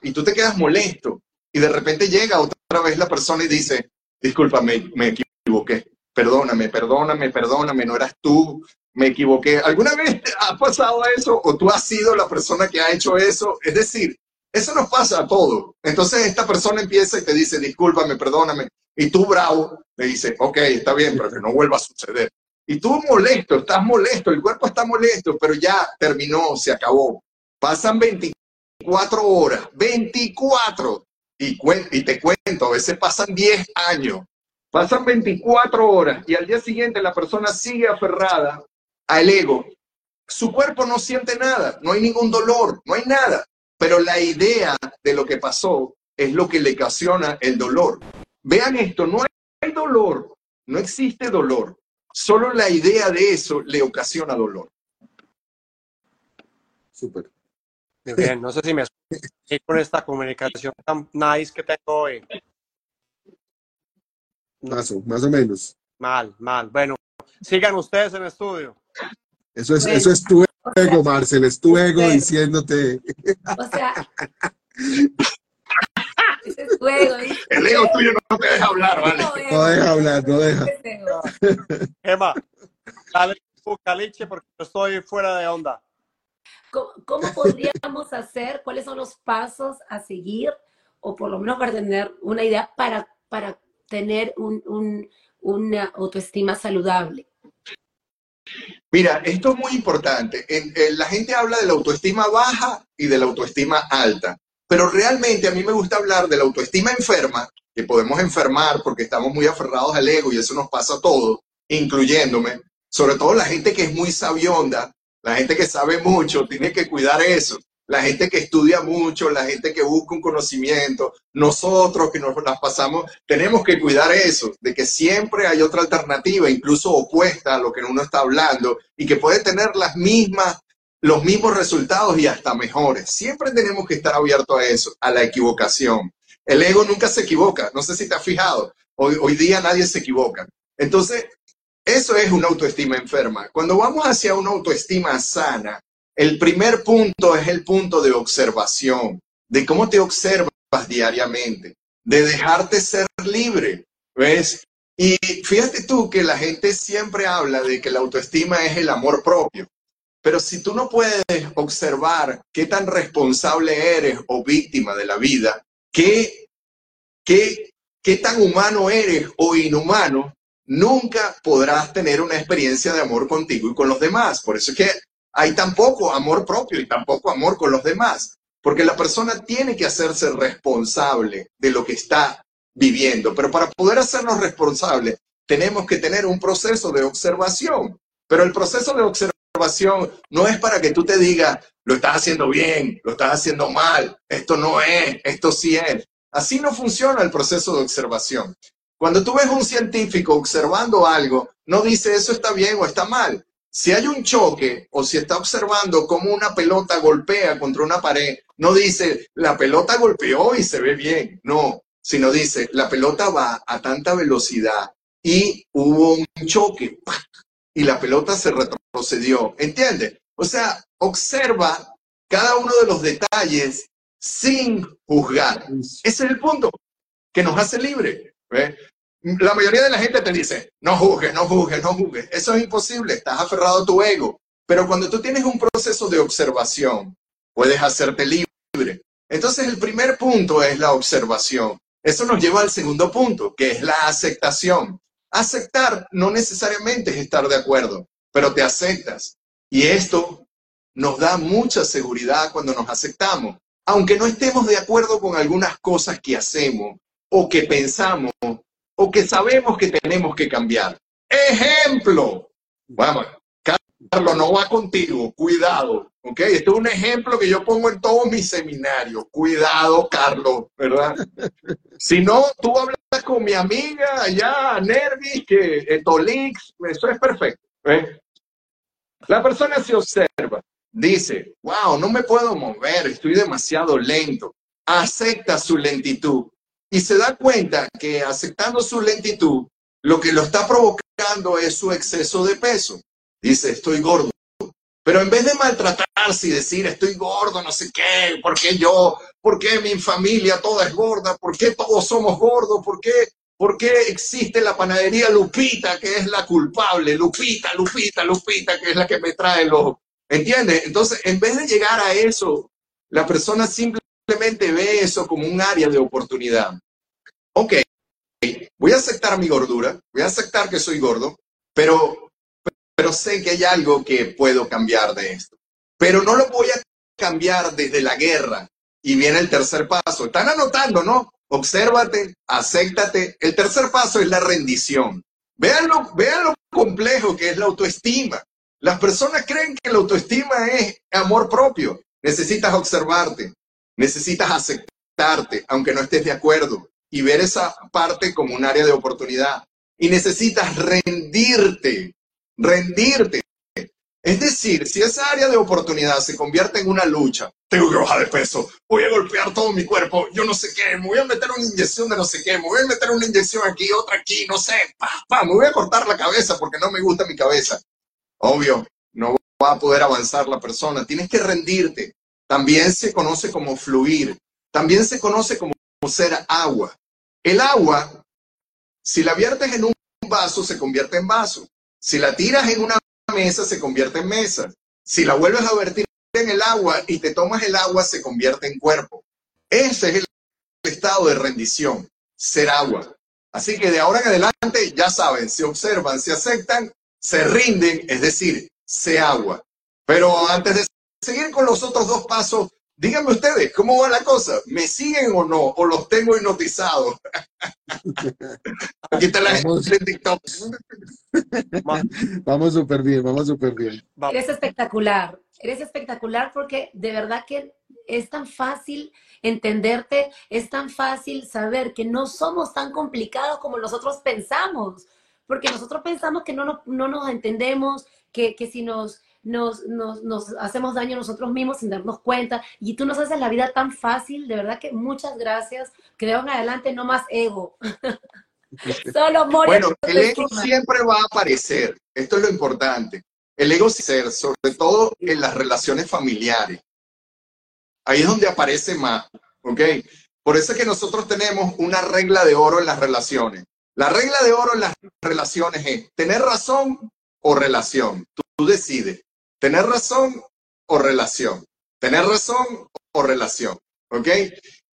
y tú te quedas molesto. y de repente llega otra vez la persona y dice, discúlpame, me equivoqué, perdóname, perdóname, perdóname, no eras tú, me equivoqué. ¿Alguna vez ha pasado eso o tú has sido la persona que ha hecho eso? Es decir, eso nos pasa a todos. Entonces esta persona empieza y te dice, discúlpame, perdóname. Y tú, bravo, le dice, ok, está bien, pero que no vuelva a suceder. Y tú molesto, estás molesto, el cuerpo está molesto, pero ya terminó, se acabó. Pasan 24 horas, 24. Y, y te cuento, a veces pasan 10 años. Pasan 24 horas y al día siguiente la persona sigue aferrada al ego. Su cuerpo no siente nada, no hay ningún dolor, no hay nada. Pero la idea de lo que pasó es lo que le ocasiona el dolor. Vean esto, no hay dolor, no existe dolor. Solo la idea de eso le ocasiona dolor. Súper. Bien, no sé si me escuché con esta comunicación tan nice que tengo hoy. Más o, más o menos. Mal, mal. Bueno, sigan ustedes en el estudio. Eso es, eso es tu ego, Marcel, es tu ego diciéndote. O sea, *laughs* ese es tu ego. El ego tuyo no te deja hablar, ¿vale? No deja hablar, no deja. Emma, dale tu caliche porque estoy fuera de onda. ¿Cómo, ¿Cómo podríamos hacer? ¿Cuáles son los pasos a seguir? O por lo menos para tener una idea para, para tener un, un, una autoestima saludable. Mira, esto es muy importante. En, en, la gente habla de la autoestima baja y de la autoestima alta, pero realmente a mí me gusta hablar de la autoestima enferma, que podemos enfermar porque estamos muy aferrados al ego y eso nos pasa a todos, incluyéndome, sobre todo la gente que es muy sabionda, la gente que sabe mucho, tiene que cuidar eso. La gente que estudia mucho, la gente que busca un conocimiento, nosotros que nos las pasamos, tenemos que cuidar eso, de que siempre hay otra alternativa, incluso opuesta a lo que uno está hablando, y que puede tener las mismas, los mismos resultados y hasta mejores. Siempre tenemos que estar abiertos a eso, a la equivocación. El ego nunca se equivoca, no sé si te has fijado, hoy, hoy día nadie se equivoca. Entonces, eso es una autoestima enferma. Cuando vamos hacia una autoestima sana, el primer punto es el punto de observación, de cómo te observas diariamente, de dejarte ser libre, ¿ves? Y fíjate tú que la gente siempre habla de que la autoestima es el amor propio, pero si tú no puedes observar qué tan responsable eres o víctima de la vida, qué, qué, qué tan humano eres o inhumano, nunca podrás tener una experiencia de amor contigo y con los demás. Por eso es que hay tampoco amor propio y tampoco amor con los demás, porque la persona tiene que hacerse responsable de lo que está viviendo, pero para poder hacernos responsables tenemos que tener un proceso de observación, pero el proceso de observación no es para que tú te digas, lo estás haciendo bien, lo estás haciendo mal, esto no es, esto sí es. Así no funciona el proceso de observación. Cuando tú ves un científico observando algo, no dice eso está bien o está mal, si hay un choque o si está observando cómo una pelota golpea contra una pared, no dice la pelota golpeó y se ve bien, no, sino dice la pelota va a tanta velocidad y hubo un choque y la pelota se retrocedió, ¿entiendes? O sea, observa cada uno de los detalles sin juzgar. Ese es el punto que nos hace libre. La mayoría de la gente te dice, no juzgues, no juzgues, no juzgues. Eso es imposible, estás aferrado a tu ego. Pero cuando tú tienes un proceso de observación, puedes hacerte libre. Entonces el primer punto es la observación. Eso nos lleva al segundo punto, que es la aceptación. Aceptar no necesariamente es estar de acuerdo, pero te aceptas. Y esto nos da mucha seguridad cuando nos aceptamos. Aunque no estemos de acuerdo con algunas cosas que hacemos o que pensamos o que sabemos que tenemos que cambiar. Ejemplo. Vamos, Carlos, no va contigo, cuidado. ¿Ok? Este es un ejemplo que yo pongo en todos mis seminarios. Cuidado, Carlos, ¿verdad? *laughs* Si no, tú hablas con mi amiga allá, Nervis, que Etolix, eso es perfecto. ¿eh? La persona se observa, dice, wow, no me puedo mover, estoy demasiado lento. Acepta su lentitud y se da cuenta que aceptando su lentitud, lo que lo está provocando es su exceso de peso. Dice, estoy gordo, Pero en vez de maltratarse y decir, estoy gordo, no sé qué, ¿por qué yo? ¿Por qué mi familia toda es gorda? ¿Por qué todos somos gordos? ¿Por qué, ¿Por qué existe la panadería Lupita, que es la culpable? Lupita, Lupita, Lupita, que es la que me trae los... ¿Entiendes? Entonces, en vez de llegar a eso, la persona simplemente ve eso como un área de oportunidad. Ok, voy a aceptar mi gordura, voy a aceptar que soy gordo, pero pero sé que hay algo que puedo cambiar de esto. Pero no lo voy a cambiar desde la guerra. Y viene el tercer paso. Están anotando, ¿no? Obsérvate, acéptate. El tercer paso es la rendición. Vean lo, vean lo complejo que es la autoestima. Las personas creen que la autoestima es amor propio. Necesitas observarte, necesitas aceptarte, aunque no estés de acuerdo, y ver esa parte como un área de oportunidad. Y necesitas rendirte rendirte. Es decir, si esa área de oportunidad se convierte en una lucha, tengo que bajar de peso, voy a golpear todo mi cuerpo, yo no sé qué, me voy a meter una inyección de no sé qué, me voy a meter una inyección aquí, otra aquí, no sé, pa, me voy a cortar la cabeza porque no me gusta mi cabeza. Obvio, no va a poder avanzar la persona, tienes que rendirte. También se conoce como fluir, también se conoce como ser agua. El agua, si la viertes en un vaso, se convierte en vaso. Si la tiras en una mesa, se convierte en mesa. Si la vuelves a vertir en el agua y te tomas el agua, se convierte en cuerpo. Ese es el estado de rendición, ser agua. Así que de ahora en adelante, ya saben, se observan, se aceptan, se rinden, es decir, se agua. Pero antes de seguir con los otros dos pasos, díganme ustedes, ¿cómo va la cosa? ¿Me siguen o no? ¿O los tengo hipnotizados? *laughs* Aquí está la gente en TikTok. *laughs* Vamos súper bien, vamos súper bien. Eres espectacular, eres espectacular porque de verdad que es tan fácil entenderte, es tan fácil saber que no somos tan complicados como nosotros pensamos, porque nosotros pensamos que no, no, nos entendemos, que, que si nos, nos, nos, nos, hacemos daño nosotros mismos sin darnos cuenta, y tú nos haces la vida tan fácil, de verdad que muchas gracias, que de en adelante no más ego. *laughs* Solo Bueno, el ego siempre va a aparecer. Esto es lo importante. El ego ser, sobre todo en las relaciones familiares. Ahí es donde aparece más. ¿Ok? Por eso es que nosotros tenemos una regla de oro en las relaciones. La regla de oro en las relaciones es tener razón o relación. Tú, tú decides. Tener razón o relación. Tener razón o relación. ¿Ok?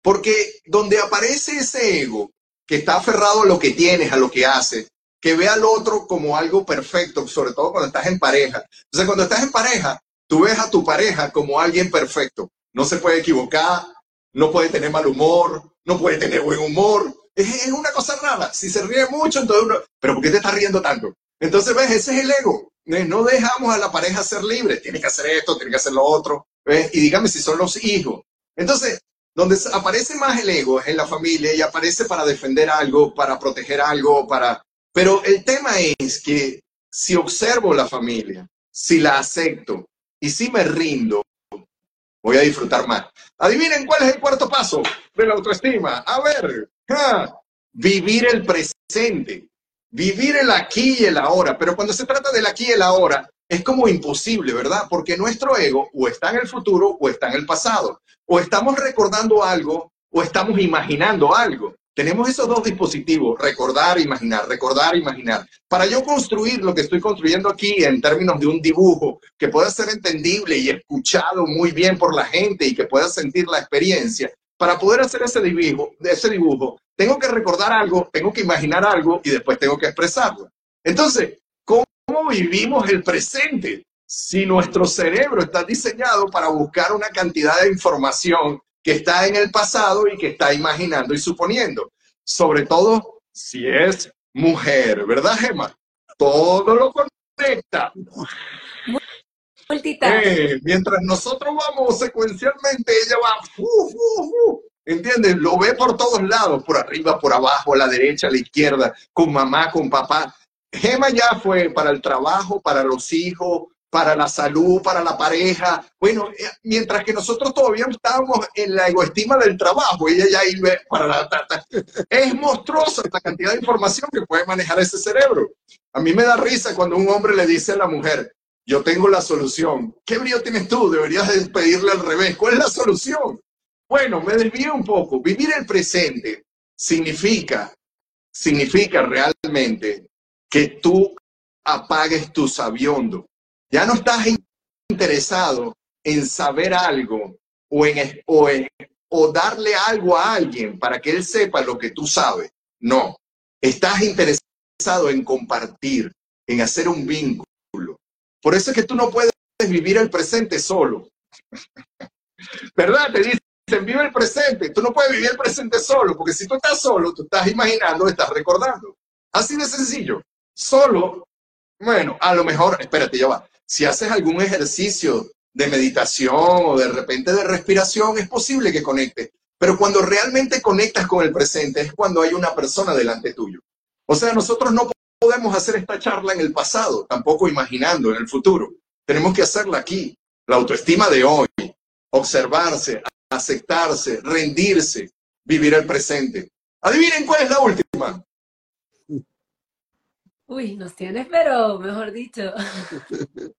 Porque donde aparece ese ego, que está aferrado a lo que tienes, a lo que haces, que ve al otro como algo perfecto, sobre todo cuando estás en pareja. Entonces, cuando estás en pareja, tú ves a tu pareja como alguien perfecto. No se puede equivocar, no puede tener mal humor, no puede tener buen humor. Es, una cosa rara. Si se ríe mucho, entonces uno, pero ¿por qué te estás riendo tanto? Entonces, ves, ese es el ego. No dejamos a la pareja ser libre. Tiene que hacer esto, tiene que hacer lo otro. Y dígame si son los hijos. Entonces, donde aparece más el ego es en la familia y aparece para defender algo, para proteger algo, para... Pero el tema es que si observo la familia, si la acepto y si me rindo, voy a disfrutar más. Adivinen cuál es el cuarto paso de la autoestima. A ver, vivir el presente, vivir el aquí y el ahora. Pero cuando se trata del aquí y el ahora, es como imposible, ¿verdad? Porque nuestro ego o está en el futuro o está en el pasado o estamos recordando algo o estamos imaginando algo. Tenemos esos dos dispositivos, recordar, imaginar, recordar, imaginar. Para yo construir lo que estoy construyendo aquí en términos de un dibujo que pueda ser entendible y escuchado muy bien por la gente y que pueda sentir la experiencia, para poder hacer ese dibujo, ese dibujo, tengo que recordar algo, tengo que imaginar algo y después tengo que expresarlo. Entonces, ¿cómo vivimos el presente? si nuestro cerebro está diseñado para buscar una cantidad de información que está en el pasado y que está imaginando y suponiendo, sobre todo si es mujer, ¿verdad, Gemma? Todo lo conecta. Eh, mientras nosotros vamos secuencialmente, ella va, ¿entiendes? Lo ve por todos lados, por arriba, por abajo, a la derecha, a la izquierda, con mamá, con papá. Gema ya fue para el trabajo, para los hijos, para la salud, para la pareja. Bueno, eh, mientras que nosotros todavía estábamos en la egoestima del trabajo, ella ya iba para la... tata. Es monstruosa esta cantidad de información que puede manejar ese cerebro. A mí me da risa cuando un hombre le dice a la mujer, yo tengo la solución. ¿Qué brillo tienes tú? Deberías pedirle al revés. ¿Cuál es la solución? Bueno, me desvío un poco. Vivir el presente significa, significa realmente que tú apagues tu sabiondo. Ya no estás interesado en saber algo o en, o o darle algo a alguien para que él sepa lo que tú sabes. No, estás interesado en compartir, en hacer un vínculo. Por eso es que tú no puedes vivir el presente solo. *laughs* ¿Verdad? Te dicen, vive el presente. Tú no puedes vivir el presente solo, porque si tú estás solo, tú estás imaginando, estás recordando. Así de sencillo. Solo, bueno, a lo mejor, espérate, ya va. Si haces algún ejercicio de meditación o de repente de respiración, es posible que conecte. Pero cuando realmente conectas con el presente es cuando hay una persona delante tuyo. O sea, nosotros no podemos hacer esta charla en el pasado, tampoco imaginando en el futuro. Tenemos que hacerla aquí. La autoestima de hoy, observarse, aceptarse, rendirse, vivir el presente. Adivinen cuál es la última. Uy, nos tienes, pero mejor dicho. *laughs*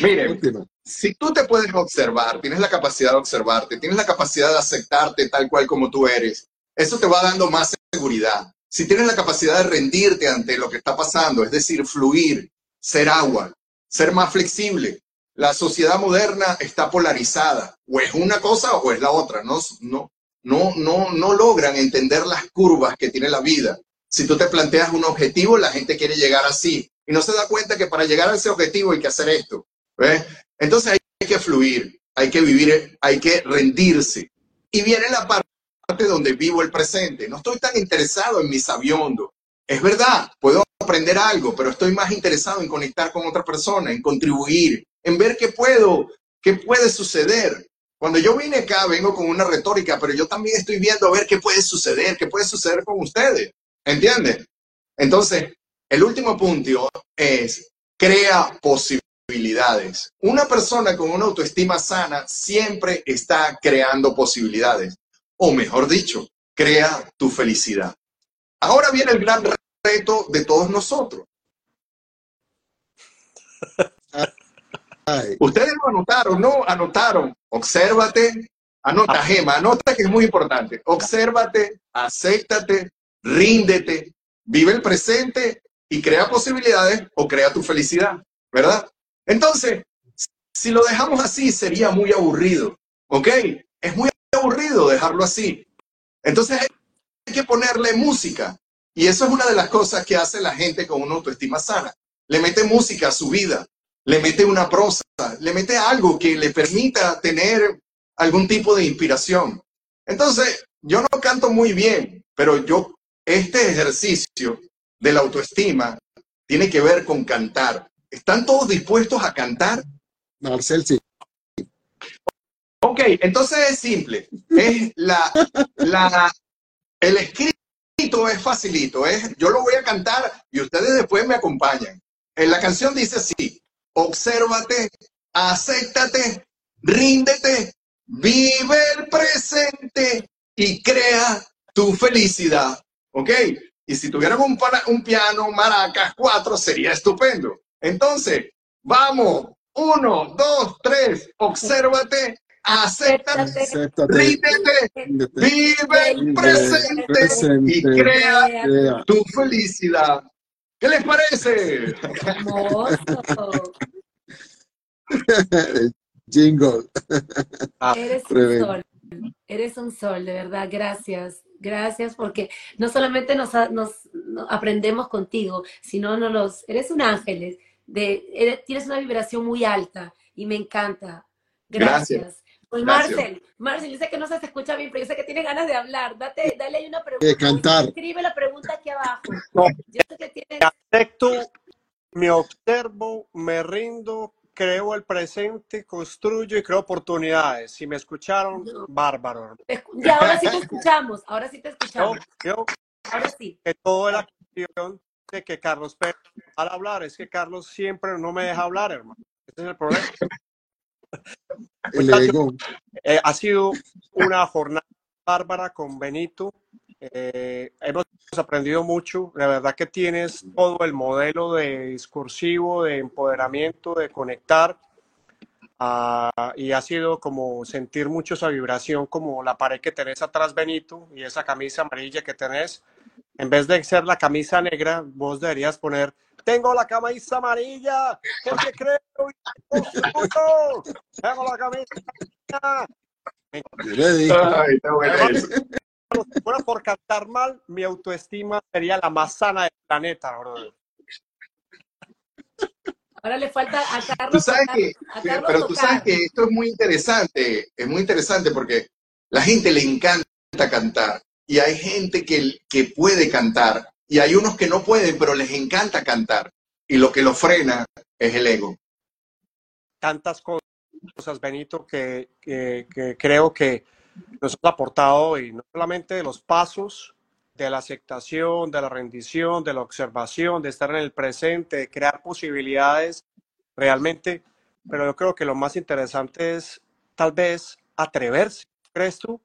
Mire, si tú te puedes observar, tienes la capacidad de observarte, tienes la capacidad de aceptarte tal cual como tú eres, eso te va dando más seguridad. Si tienes la capacidad de rendirte ante lo que está pasando, es decir, fluir, ser agua, ser más flexible. La sociedad moderna está polarizada, o es una cosa o es la otra. No, no, no, no, no logran entender las curvas que tiene la vida. Si tú te planteas un objetivo, la gente quiere llegar así y no se da cuenta que para llegar a ese objetivo hay que hacer esto. Entonces hay que fluir, hay que vivir, hay que rendirse. Y viene la parte donde vivo el presente. No estoy tan interesado en mi sabiondo. Es verdad, puedo aprender algo, pero estoy más interesado en conectar con otra persona, en contribuir, en ver qué puedo, qué puede suceder. Cuando yo vine acá, vengo con una retórica, pero yo también estoy viendo a ver qué puede suceder, qué puede suceder con ustedes. ¿Entiendes? Entonces, el último punto es crea posibilidades. Una persona con una autoestima sana siempre está creando posibilidades. O mejor dicho, crea tu felicidad. Ahora viene el gran reto de todos nosotros. Ustedes lo anotaron, ¿no? Anotaron. Obsérvate, anota, Gema, anota que es muy importante. Obsérvate, acéptate, ríndete, vive el presente y crea posibilidades o crea tu felicidad, ¿verdad? Entonces, si lo dejamos así, sería muy aburrido, ¿ok? Es muy aburrido dejarlo así. Entonces hay que ponerle música. Y eso es una de las cosas que hace la gente con una autoestima sana. Le mete música a su vida, le mete una prosa, le mete algo que le permita tener algún tipo de inspiración. Entonces, yo no canto muy bien, pero yo, este ejercicio de la autoestima tiene que ver con cantar. ¿Están todos dispuestos a cantar? Marcel, sí. Ok, entonces es simple. Es la, la, el escrito es facilito. Es, yo lo voy a cantar y ustedes después me acompañan. En la canción dice así, obsérvate, acéptate, ríndete, vive el presente y crea tu felicidad. ¿Ok? Y si tuvieran un, piano, maracas, cuatro, sería estupendo. Entonces, vamos, uno, dos, tres, obsérvate, acéptate, ríndete, vive el presente, y crea, tu felicidad. ¿Qué les parece? *laughs* Jingle. Eres un sol, eres un sol, de verdad, gracias. Gracias porque no solamente nos, aprendemos contigo, sino nos los, eres un ángel, de, tienes una vibración muy alta y me encanta. Gracias. Pues Marcel, Marcel, yo sé que no se escucha bien, pero yo sé que tiene ganas de hablar. Date, dale ahí una pregunta. De cantar. Escribe la pregunta aquí abajo. Yo sé que tienes... Acepto, me observo, me rindo, creo el presente, construyo y creo oportunidades. Si me escucharon, bárbaro. Y ahora sí te escuchamos, ahora sí te escuchamos. Yo, ahora sí. Que toda la cuestión de que Carlos Pérez al hablar, es que Carlos siempre no me deja hablar, hermano. Ese es el problema. *laughs* Ego. Eh, ha sido una jornada bárbara con Benito. Eh, hemos aprendido mucho. La verdad que tienes todo el modelo de discursivo, de empoderamiento, de conectar. Ah, y ha sido como sentir mucho esa vibración, como la pared que tenés atrás, Benito, y esa camisa amarilla que tenés. En vez de ser la camisa negra, vos deberías poner, tengo la camisa amarilla, porque *laughs* creo, tengo la camisa amarilla. Ay, bueno, por cantar mal, mi autoestima sería la más sana del planeta, bro. Ahora le falta a Carlos. Tú sabes que, pero tú sabes que esto es muy interesante, es muy interesante porque la gente le encanta cantar y hay gente que, que puede cantar y hay unos que no pueden, pero les encanta cantar y lo que lo frena es el ego. Tantas cosas, Benito, que, que, creo que nos ha aportado hoy, no solamente los pasos, de la aceptación, de la rendición, de la observación, de estar en el presente, de crear posibilidades realmente, pero yo creo que lo más interesante es tal vez atreverse, ¿crees tú?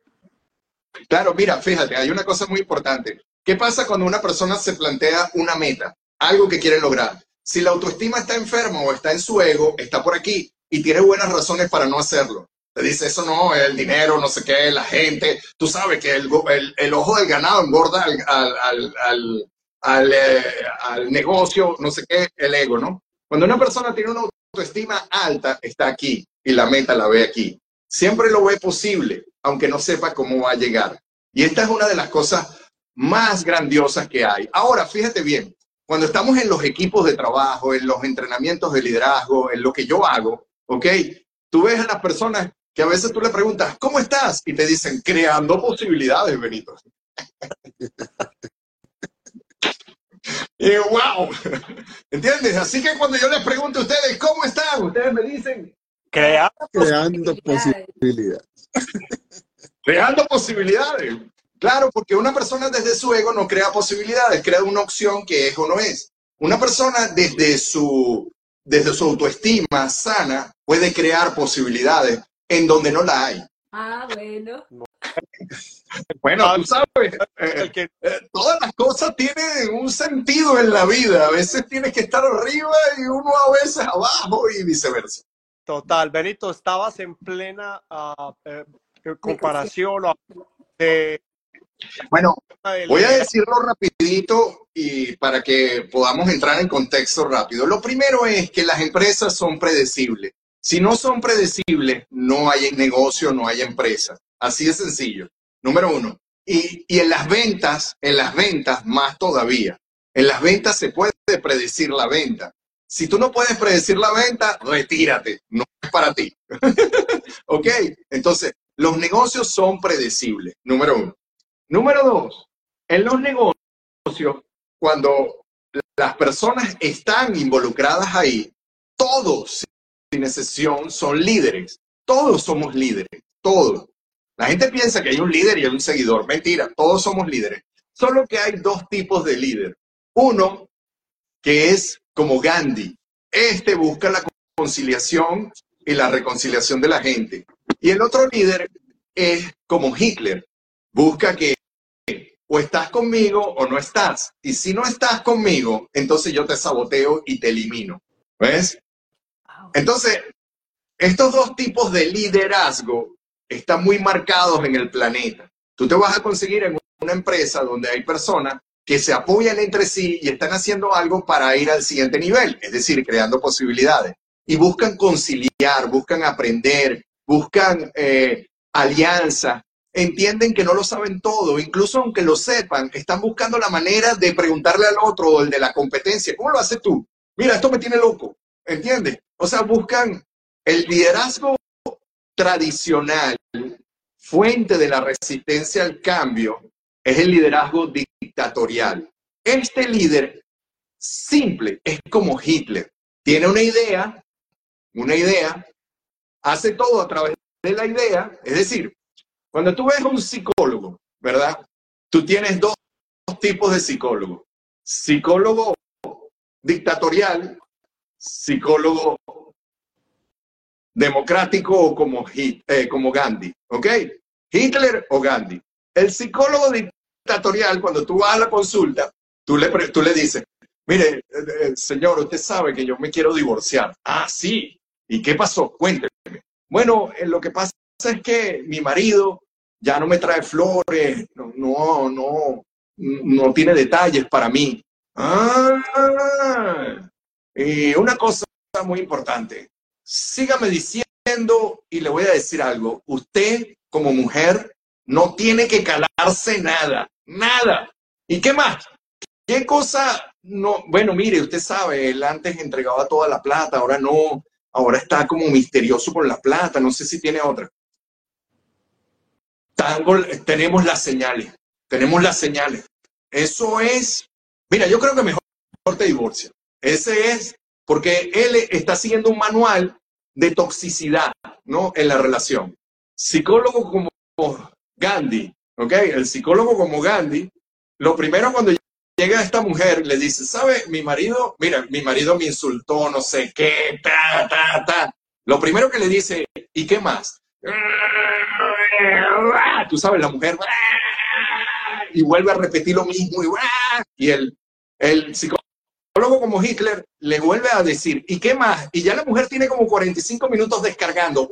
Claro, mira, fíjate, hay una cosa muy importante. ¿Qué pasa cuando una persona se plantea una meta, algo que quiere lograr? Si la autoestima está enferma o está en su ego, está por aquí y tiene buenas razones para no hacerlo. Te dice, eso no, el dinero, no sé qué, la gente. Tú sabes que el, el, ojo del ganado engorda eh, al, negocio, no sé qué, el ego, ¿no? Cuando una persona tiene una autoestima alta, está aquí y la meta la ve aquí. Siempre lo ve posible, aunque no sepa cómo va a llegar. Y esta es una de las cosas más grandiosas que hay. Ahora, fíjate bien, cuando estamos en los equipos de trabajo, en los entrenamientos de liderazgo, en lo que yo hago, ¿ok? Tú ves a las personas que a veces tú le preguntas, ¿cómo estás? Y te dicen, creando posibilidades, Benito. *laughs* wow, *laughs* ¿entiendes? Así que cuando yo les pregunto a ustedes, ¿cómo están? Ustedes me dicen, creando, creando posibilidades. creando posibilidades. Claro, porque una persona desde su ego no crea posibilidades, crea una opción que es o no es. Una persona desde su, desde su autoestima sana puede crear posibilidades en donde no la hay. Ah, bueno. Bueno, tú sabes, eh, eh, todas las cosas tienen un sentido en la vida. A veces tienes que estar arriba y uno a veces abajo y viceversa. Total, Benito, estabas en plena uh, eh, comparación de... Bueno, voy a decirlo rapidito y para que podamos entrar en contexto rápido. Lo primero es que las empresas son predecibles. Si no son predecibles, no hay negocio, no hay empresa. Así de sencillo. Número uno. Y, en las ventas, en las ventas más todavía. En las ventas se puede predecir la venta. Si tú no puedes predecir la venta, retírate. No es para ti. *laughs* ¿Ok? Entonces, los negocios son predecibles. Número uno. Número dos. En los negocios, cuando las personas están involucradas ahí, todos sin excepción, son líderes. Todos somos líderes, todos. La gente piensa que hay un líder y hay un seguidor. Mentira, todos somos líderes. Solo que hay dos tipos de líder. Uno que es como Gandhi. Este busca la conciliación y la reconciliación de la gente. Y el otro líder es como Hitler. Busca que o estás conmigo o no estás. Y si no estás conmigo, entonces yo te saboteo y te elimino. ¿Ves? Entonces, estos dos tipos de liderazgo están muy marcados en el planeta. Tú te vas a conseguir en una empresa donde hay personas que se apoyan entre sí y están haciendo algo para ir al siguiente nivel, es decir, creando posibilidades. Y buscan conciliar, buscan aprender, buscan eh, alianza, entienden que no lo saben todo, incluso aunque lo sepan, están buscando la manera de preguntarle al otro o el de la competencia, ¿cómo lo haces tú? Mira, esto me tiene loco, ¿entiendes? O sea, buscan el liderazgo tradicional, fuente de la resistencia al cambio, es el liderazgo dictatorial. Este líder simple es como Hitler. Tiene una idea, una idea, hace todo a través de la idea. Es decir, cuando tú ves a un psicólogo, ¿verdad? Tú tienes dos tipos de psicólogo. Psicólogo dictatorial psicólogo democrático o como, eh, como Gandhi, ¿ok? Hitler o Gandhi. El psicólogo dictatorial, cuando tú vas a la consulta, tú le, tú le dices, mire, eh, eh, señor, usted sabe que yo me quiero divorciar. Ah, sí. ¿Y qué pasó? Cuénteme. Bueno, eh, lo que pasa es que mi marido ya no me trae flores, no, no, no, tiene detalles para mí. Ah, y una cosa muy importante, sígame diciendo y le voy a decir algo, usted como mujer no tiene que calarse nada, nada. ¿Y qué más? ¿Qué cosa no? Bueno, mire, usted sabe, él antes entregaba toda la plata, ahora no, ahora está como misterioso con la plata, no sé si tiene otra. tenemos las señales, tenemos las señales. Eso es, mira, yo creo que mejor te divorcia. Ese es, porque él está siguiendo un manual de toxicidad, ¿no? En la relación. Psicólogo como Gandhi, ¿ok? El psicólogo como Gandhi, lo primero cuando llega esta mujer, le dice, ¿sabe? Mi marido, mira, mi marido me insultó, no sé qué, ta, ta, ta. Lo primero que le dice, ¿y qué más? Tú sabes, la mujer, y vuelve a repetir lo mismo, y, el, el psicólogo como Hitler le vuelve a decir, ¿y qué más? Y ya la mujer tiene como 45 minutos descargando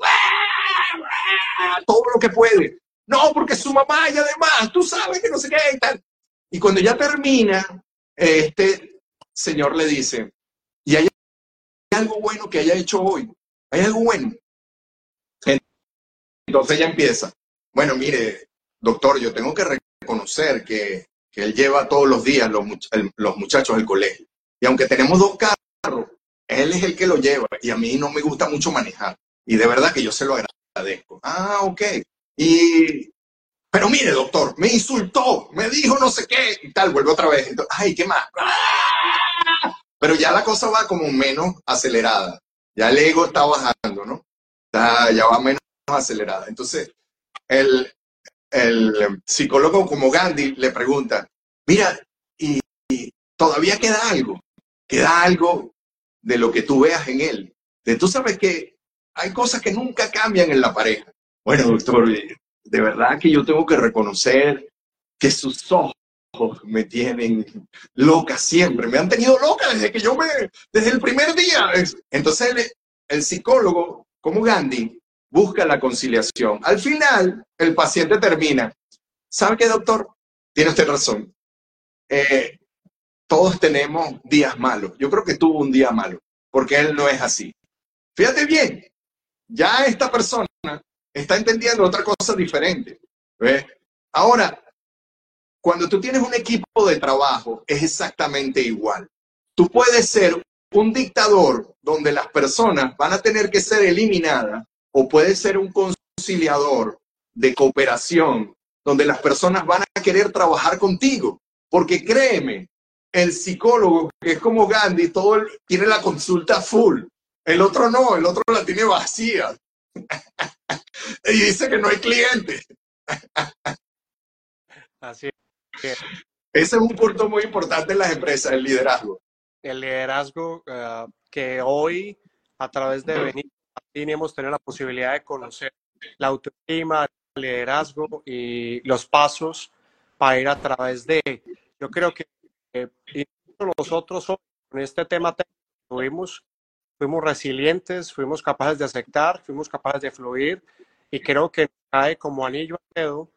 todo lo que puede. No, porque su mamá y además, tú sabes que no sé qué y tal. Y cuando ya termina, este señor le dice, ¿y hay algo bueno que haya hecho hoy? ¿Hay algo bueno? Entonces ella empieza, bueno, mire, doctor, yo tengo que reconocer que, él lleva todos los días los, los muchachos al colegio. Y aunque tenemos dos carros, él es el que lo lleva y a mí no me gusta mucho manejar. Y de verdad que yo se lo agradezco. Ah, ok. Y pero mire, doctor, me insultó, me dijo no sé qué y tal, vuelve otra vez. Ay, ¿qué más? Pero ya la cosa va como menos acelerada. Ya el ego está bajando, ¿no? ya va menos acelerada. Entonces, el, el psicólogo como Gandhi le pregunta, mira, y, todavía queda algo, queda algo de lo que tú veas en él. De tú sabes que hay cosas que nunca cambian en la pareja. Bueno, doctor, de verdad que yo tengo que reconocer que sus ojos me tienen loca siempre, me han tenido loca desde que yo me, desde el primer día. Entonces el, psicólogo, como Gandhi, busca la conciliación. Al final, el paciente termina. ¿Sabe qué, doctor? Tiene usted razón. Eh, todos tenemos días malos. Yo creo que tuvo un día malo, porque él no es así. Fíjate bien, ya esta persona está entendiendo otra cosa diferente. Ahora, cuando tú tienes un equipo de trabajo, es exactamente igual. Tú puedes ser un dictador donde las personas van a tener que ser eliminadas o puedes ser un conciliador de cooperación donde las personas van a querer trabajar contigo. Porque créeme, el psicólogo, que es como Gandhi, todo tiene la consulta full. El otro no, el otro la tiene vacía. *laughs* y dice que no hay cliente. Así Ese es un punto muy importante en las empresas, el liderazgo. El liderazgo eh, que hoy, a través de venir, hemos tenido la posibilidad de conocer la autoestima, el liderazgo y los pasos para ir a través de. Yo creo que eh, nosotros con este tema tuvimos fuimos resilientes, fuimos capaces de aceptar, fuimos capaces de fluir y creo que cae como anillo al dedo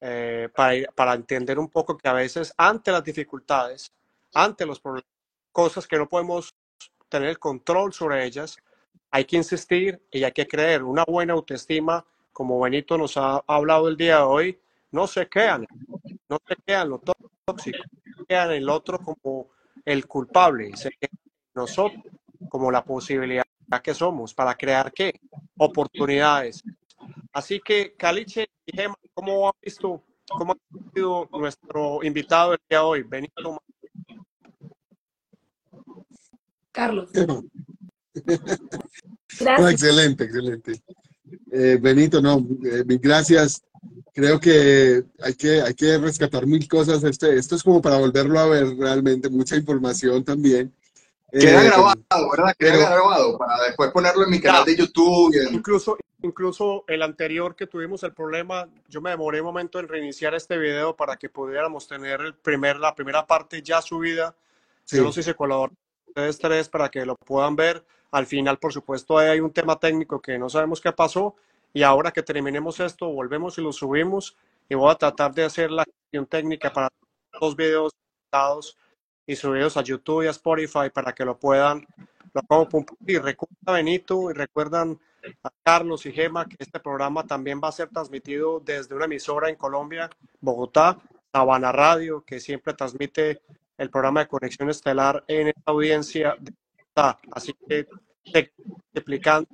eh, para, para entender un poco que a veces ante las dificultades, ante los problemas, cosas que no podemos tener el control sobre ellas, hay que insistir y hay que creer. Una buena autoestima, como Benito nos ha hablado el día de hoy, no se quedan, no se quedan lo tóxico, se quedan el otro como el culpable, se quedan nosotros como la posibilidad que somos para crear qué? Oportunidades. Así que, Caliche y Gemma, ¿cómo ha visto, cómo ha sido nuestro invitado el día de hoy? Benito. Carlos. *laughs* excelente, excelente. Eh, Benito, no, eh, gracias. Creo que hay, que hay que rescatar mil cosas. Este, esto es como para volverlo a ver realmente, mucha información también. Queda Eh, grabado, ¿verdad? Queda pero- grabado para después ponerlo en mi canal de YouTube. y en- Incluso, incluso el anterior que tuvimos el problema, yo me demoré un momento en reiniciar este video para que pudiéramos tener el primer, la primera parte ya subida. Sí. Yo no sé si colaboran ustedes tres para que lo puedan ver. Al final, por supuesto, ahí hay un tema técnico que no sabemos qué pasó. Y ahora que terminemos esto, volvemos y lo subimos. Y voy a tratar de hacer la gestión técnica para los videos editados y subidos a YouTube y a Spotify para que lo puedan, lo compartir. Recuerda Benito y recuerdan a Carlos y Gema que este programa también va a ser transmitido desde una emisora en Colombia, Bogotá, Sabana Radio, que siempre transmite el programa de Conexión Estelar en esta audiencia de Bogotá. Así que explicando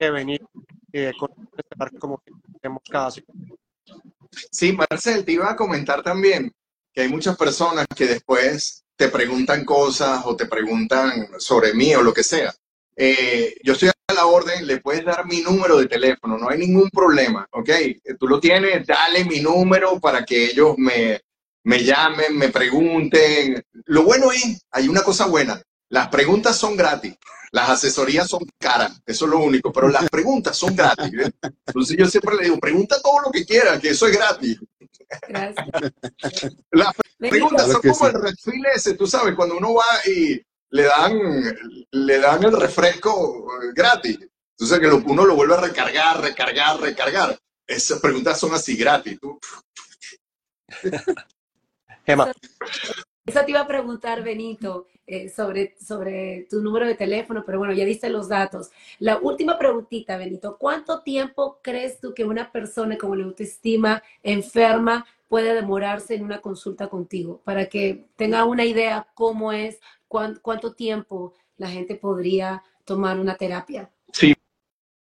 de Benito y de Conexión Estelar como que hacemos cada semana. Sí, Marcel, te iba a comentar también que hay muchas personas que después te preguntan cosas o te preguntan sobre mí o lo que sea. Eh, yo estoy a la orden, le puedes dar mi número de teléfono, no hay ningún problema, ¿ok? Tú lo tienes, dale mi número para que ellos me, me llamen, me pregunten. Lo bueno es, hay una cosa buena, las preguntas son gratis, las asesorías son caras, eso es lo único, pero las preguntas son gratis. ¿eh? Entonces yo siempre le digo, pregunta todo lo que quieras, que eso es gratis. Gracias. Las preguntas Claro son como sí. el refil ese, tú sabes, cuando uno va y le dan, le dan el refresco eh, gratis. Entonces que uno lo vuelve a recargar, recargar, recargar. Esas preguntas son así gratis. Tú- Gema, Eso te iba a preguntar, Benito, eh, sobre, sobre tu número de teléfono, pero bueno, ya diste los datos. La última preguntita, Benito, ¿cuánto tiempo crees tú que una persona con la autoestima enferma puede demorarse en una consulta contigo? Para que tenga una idea cómo es, cuán- cuánto tiempo la gente podría tomar una terapia.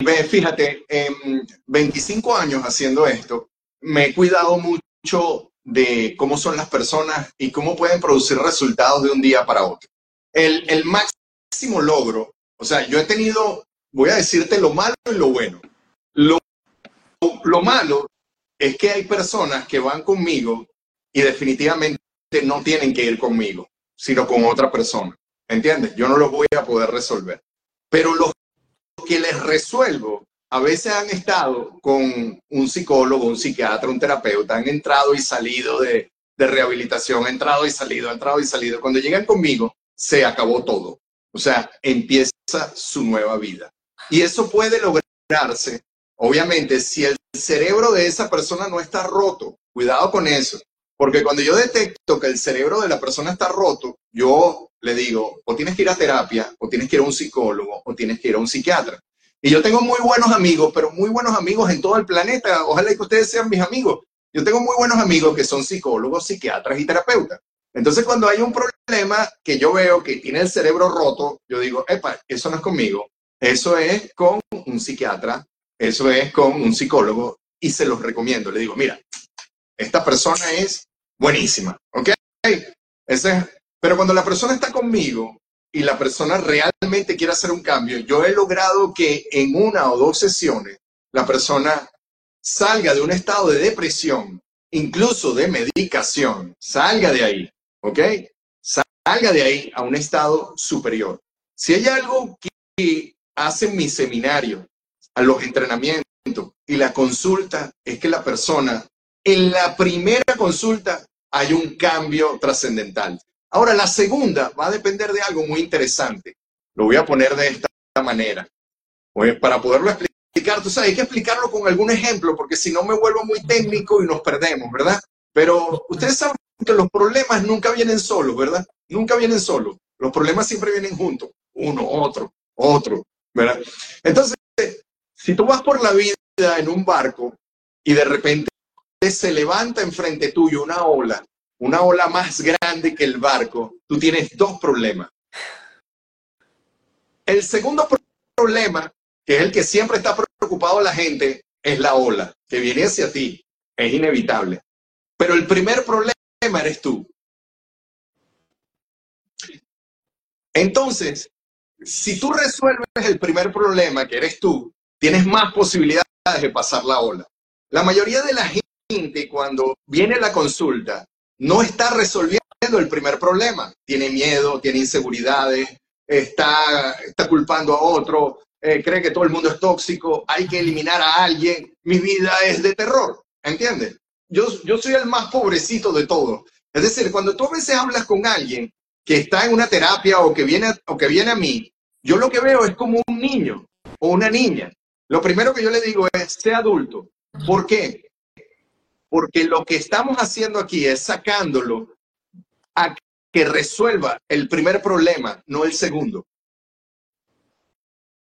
Ve, fíjate, en 25 años haciendo esto, me he cuidado mucho de cómo son las personas y cómo pueden producir resultados de un día para otro. El, el máximo logro, o sea, yo he tenido, voy a decirte lo malo y lo bueno. Lo, lo malo es que hay personas que van conmigo y definitivamente no tienen que ir conmigo, sino con otra persona. ¿Entiendes? Yo no los voy a poder resolver. Pero los que les resuelvo a veces han estado con un psicólogo, un psiquiatra, un terapeuta, han entrado y salido de, de rehabilitación, entrado y salido, entrado y salido. Cuando llegan conmigo, se acabó todo. O sea, empieza su nueva vida. Y eso puede lograrse, obviamente, si el cerebro de esa persona no está roto. Cuidado con eso. Porque cuando yo detecto que el cerebro de la persona está roto, yo le digo, o tienes que ir a terapia, o tienes que ir a un psicólogo, o tienes que ir a un psiquiatra. Y yo tengo muy buenos amigos, pero muy buenos amigos en todo el planeta. Ojalá que ustedes sean mis amigos. Yo tengo muy buenos amigos que son psicólogos, psiquiatras y terapeutas. Entonces, cuando hay un problema que yo veo que tiene el cerebro roto, yo digo, epa, eso no es conmigo. Eso es con un psiquiatra, eso es con un psicólogo y se los recomiendo. Le digo, mira, esta persona es buenísima, ¿ok? Ese es- pero cuando la persona está conmigo y la persona realmente quiere hacer un cambio, yo he logrado que en una o dos sesiones la persona salga de un estado de depresión, incluso de medicación, salga de ahí, ¿ok? Salga de ahí a un estado superior. Si hay algo que hace mi seminario, a los entrenamientos y la consulta, es que la persona en la primera consulta hay un cambio trascendental. Ahora, la segunda va a depender de algo muy interesante. Lo voy a poner de esta manera. Oye, Para poderlo explicar, tú sabes, hay que explicarlo con algún ejemplo, porque si no me vuelvo muy técnico y nos perdemos, ¿verdad? Pero ustedes saben que los problemas nunca vienen solos, ¿verdad? Nunca vienen solos. Los problemas siempre vienen juntos. Uno, otro, otro, ¿verdad? Entonces, si tú vas por la vida en un barco y de repente se levanta enfrente tuyo una ola, una ola más grande que el barco, tú tienes dos problemas. El segundo pro- problema, que es el que siempre está preocupado la gente, es la ola que viene hacia ti. Es inevitable. Pero el primer problema eres tú. Entonces, si tú resuelves el primer problema, que eres tú, tienes más posibilidades de pasar la ola. La mayoría de la gente cuando viene la consulta no está resolviendo el primer problema. Tiene miedo, tiene inseguridades, está, está culpando a otro, eh, cree que todo el mundo es tóxico, hay que eliminar a alguien, mi vida es de terror, ¿entiendes? Yo, yo soy el más pobrecito de todos. Es decir, cuando tú a veces hablas con alguien que está en una terapia o que viene, o que viene a mí, yo lo que veo es como un niño o una niña. Lo primero que yo le digo es, sé adulto. ¿Por qué? Porque lo que estamos haciendo aquí es sacándolo a que resuelva el primer problema, no el segundo.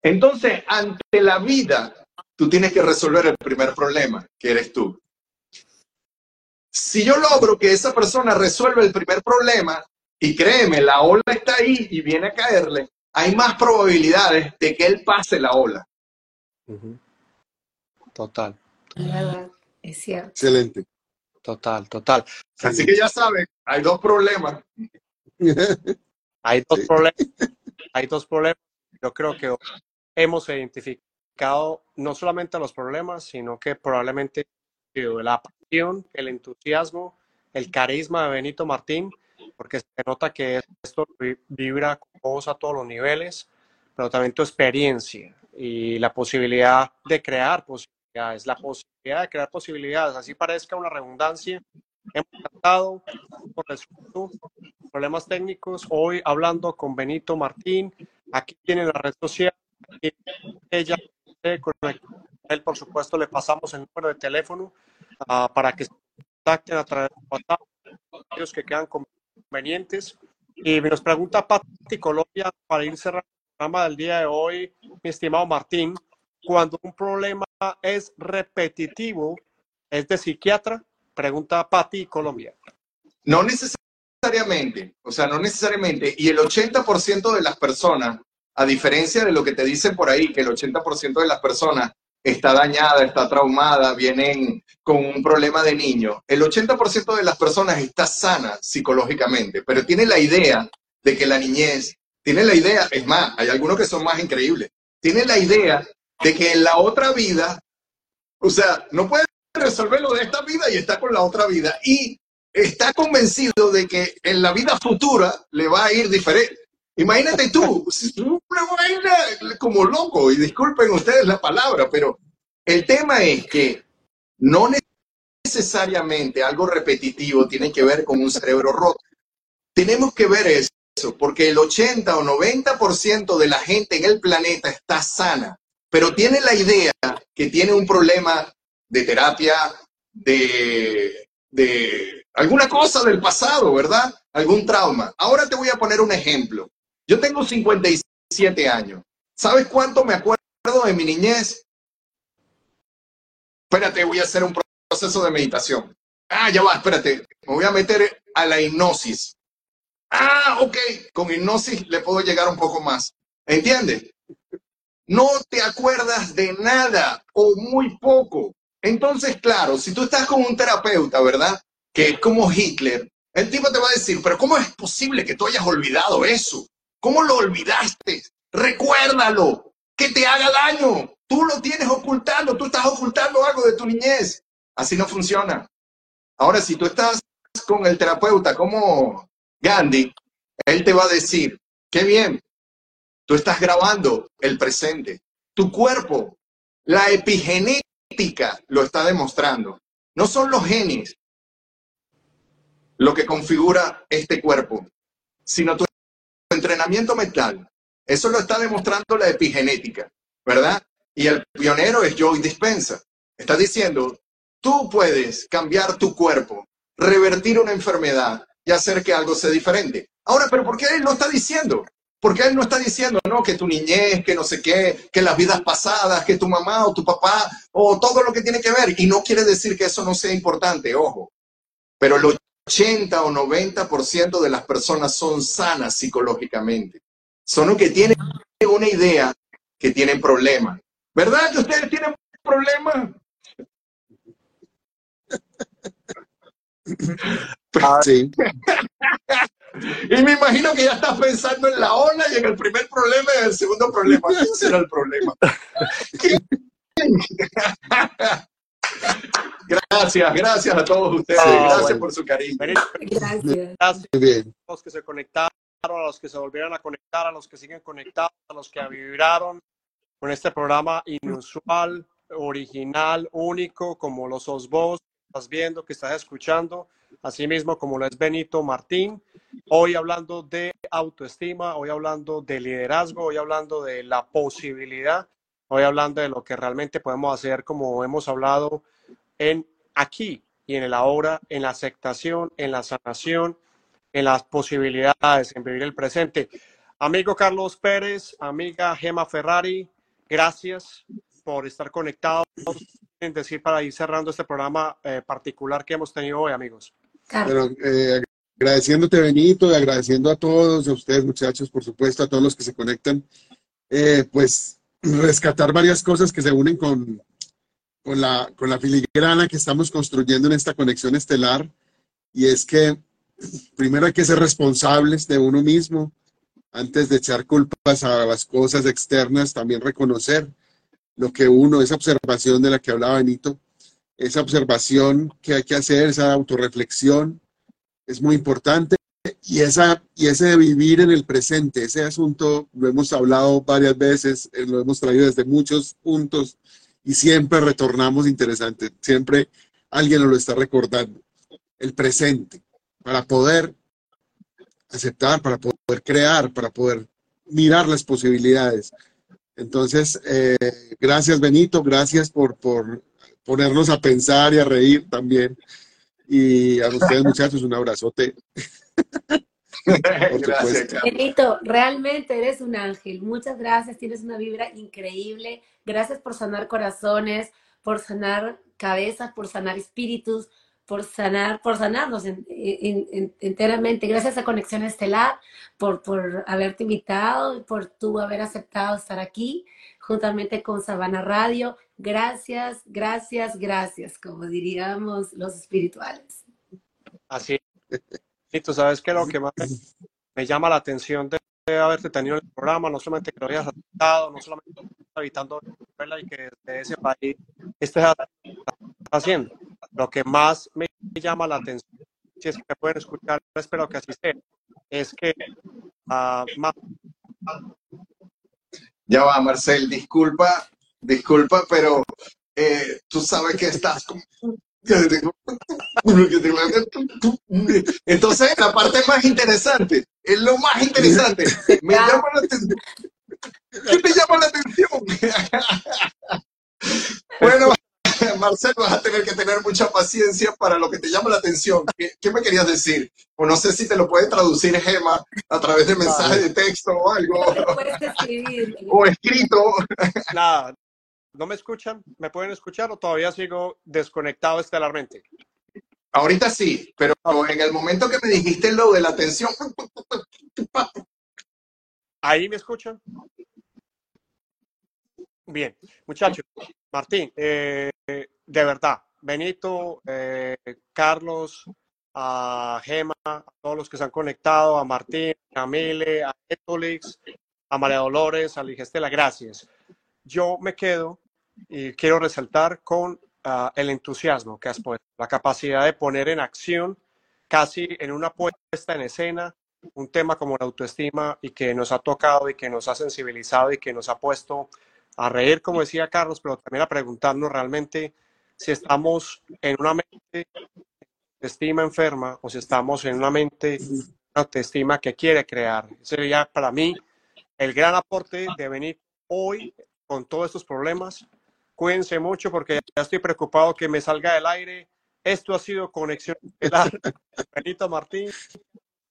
Entonces, ante la vida, tú tienes que resolver el primer problema, que eres tú. Si yo logro que esa persona resuelva el primer problema, y créeme, la ola está ahí y viene a caerle, hay más probabilidades de que él pase la ola. Total. Es cierto. Excelente. Total, total. Así que ya saben, hay dos problemas. *laughs* Hay dos problemas. Hay dos problemas. Yo creo que hemos identificado no solamente los problemas, sino que probablemente la pasión, el entusiasmo, el carisma de Benito Martín, porque se nota que esto vibra con vos a todos los niveles, pero también tu experiencia y la posibilidad de crear posibilidades, la posibilidad de crear posibilidades, así parezca una redundancia. Hemos tratado por problemas técnicos, hoy hablando con Benito Martín, aquí tiene la red social, ella con él, por supuesto, le pasamos el número de teléfono uh, para que se contacten a través de WhatsApp, aquellos que quedan convenientes. Y nos pregunta Pati Colombia, para ir cerrando el programa del día de hoy, mi estimado Martín, cuando un problema es repetitivo, ¿es de psiquiatra? Pregunta Pati Colombia. No necesariamente, o sea, no necesariamente. Y el 80% de las personas a diferencia de lo que te dicen por ahí, que el 80% de las personas está dañada, está traumada, vienen con un problema de niño, el 80% de las personas está sana psicológicamente, pero tiene la idea de que la niñez, tiene la idea, es más, hay algunos que son más increíbles, tiene la idea de que en la otra vida, o sea, no puede resolver lo de esta vida y está con la otra vida. Y está convencido de que en la vida futura le va a ir diferente. Imagínate tú, una vaina como loco, y disculpen ustedes la palabra, pero el tema es que no necesariamente algo repetitivo tiene que ver con un cerebro roto. Tenemos que ver eso, porque el 80 o 90% de la gente en el planeta está sana, pero tiene la idea que tiene un problema de terapia, de, de alguna cosa del pasado, ¿verdad? Algún trauma. Ahora te voy a poner un ejemplo. Yo tengo 57 años. ¿Sabes cuánto me acuerdo de mi niñez? Espérate, voy a hacer un proceso de meditación. Ah, ya va, espérate. Me voy a meter a la hipnosis. Ah, ok. Con hipnosis le puedo llegar un poco más. ¿Entiendes? No te acuerdas de nada o muy poco. Entonces, claro, si tú estás con un terapeuta, ¿verdad? Que es como Hitler, el tipo te va a decir, pero ¿cómo es posible que tú hayas olvidado eso? ¿Cómo lo olvidaste? Recuérdalo, que te haga daño. Tú lo tienes ocultando, tú estás ocultando algo de tu niñez. Así no funciona. Ahora, si tú estás con el terapeuta como Gandhi, él te va a decir, qué bien, tú estás grabando el presente. Tu cuerpo, la epigenética lo está demostrando. No son los genes lo que configura este cuerpo, sino tu entrenamiento mental. Eso lo está demostrando la epigenética, ¿verdad? Y el pionero es Joe Dispensa. Está diciendo, tú puedes cambiar tu cuerpo, revertir una enfermedad y hacer que algo sea diferente. Ahora, pero ¿por qué él lo está diciendo? Porque él no está diciendo, no, que tu niñez, que no sé qué, que las vidas pasadas, que tu mamá o tu papá, o todo lo que tiene que ver. Y no quiere decir que eso no sea importante, ojo. Pero lo 80 o 90% de las personas son sanas psicológicamente. Son los que tienen una idea que tienen problemas. ¿Verdad que ustedes tienen problemas? Ah, sí. *laughs* y me imagino que ya estás pensando en la ola y en el primer problema y en el segundo problema. ¿Qué será el problema? Gracias, gracias a todos ustedes. gracias por su cariño. Gracias. Gracias Muy bien. a todos que se conectaron. a los que se volvieron a conectar, a los que siguen conectados, a los que vibraron con este programa inusual, original, único, como lo sos vos, estás viendo, que estás escuchando, así mismo como lo es Benito Martín. Hoy hablando de autoestima, hoy hablando de liderazgo, hoy hablando de la posibilidad, hoy hablando de lo que realmente podemos hacer, como hemos hablado en aquí y en el ahora, en la aceptación, en la sanación, en las posibilidades, en vivir el presente. Amigo Carlos Pérez, amiga Gema Ferrari, gracias por estar conectados. En decir para ir cerrando este programa eh, particular que hemos tenido hoy, amigos. Pero, eh, agradeciéndote, Benito, y agradeciendo a todos, a ustedes, muchachos, por supuesto, a todos los que se conectan, eh, pues rescatar varias cosas que se unen con, con, la, con la filigrana que estamos construyendo en esta conexión estelar. Y es que primero hay que ser responsables de uno mismo, antes de echar culpas a las cosas externas, también reconocer lo que uno, esa observación de la que hablaba Benito, esa observación que hay que hacer, esa autorreflexión, es muy importante. Y, esa, y ese de vivir en el presente, ese asunto lo hemos hablado varias veces, eh, lo hemos traído desde muchos puntos y siempre retornamos interesante, siempre alguien nos lo está recordando. El presente, para poder aceptar, para poder crear, para poder mirar las posibilidades. Entonces, eh, gracias Benito, gracias por, por ponernos a pensar y a reír también. Y a ustedes muchachos, un abrazote. *laughs* gracias, Benito, realmente eres un ángel. Muchas gracias, tienes una vibra increíble. Gracias por sanar corazones, por sanar cabezas, por sanar espíritus, por sanar, por sanarnos enteramente. Gracias a Conexión Estelar por, por haberte invitado, por tú haber aceptado estar aquí juntamente con Sabana Radio. Gracias, gracias, gracias, como diríamos los espirituales. Así. Y tú sabes que lo que más me llama la atención de haberte tenido en el programa, no solamente que lo hayas aceptado, no solamente habitando Venezuela y que desde ese país estés haciendo. Lo que más me llama la atención, si es que me pueden escuchar, espero que así sea, es que uh, Ya va, Marcel, disculpa, disculpa, pero eh, tú sabes que estás con... Entonces, la parte más interesante, es lo más interesante. Me llama la atención. ¿Qué me llama la atención? bueno, Marcelo, vas a tener que tener mucha paciencia para lo que te llama la atención. ¿Qué, me querías decir? O no sé si te lo puede traducir Gema a través de mensaje de texto o algo. o escrito. Nada. ¿No me escuchan? ¿Me pueden escuchar o todavía sigo desconectado estelarmente? Ahorita sí, pero en el momento que me dijiste lo de la atención. *laughs* ¿Ahí me escuchan? Bien, muchachos, Martín, eh, de verdad, Benito, eh, Carlos, a Gema, a todos los que se han conectado, a Martín, a Mile, a Etolix, a María Dolores, a Ligestela, gracias. Yo me quedo y quiero resaltar con ah, el entusiasmo que has puesto, la capacidad de poner en acción casi en una puesta en escena un tema como la autoestima y que nos ha tocado y que nos ha sensibilizado y que nos ha puesto a reír, como decía Carlos, pero también a preguntarnos realmente si estamos en una mente de estima enferma o si estamos en una mente de autoestima que quiere crear. Sería para mí el gran aporte de venir hoy con todos estos problemas. Cuídense mucho porque ya estoy preocupado que me salga del aire. Esto ha sido Conexión *laughs* Benito Martín,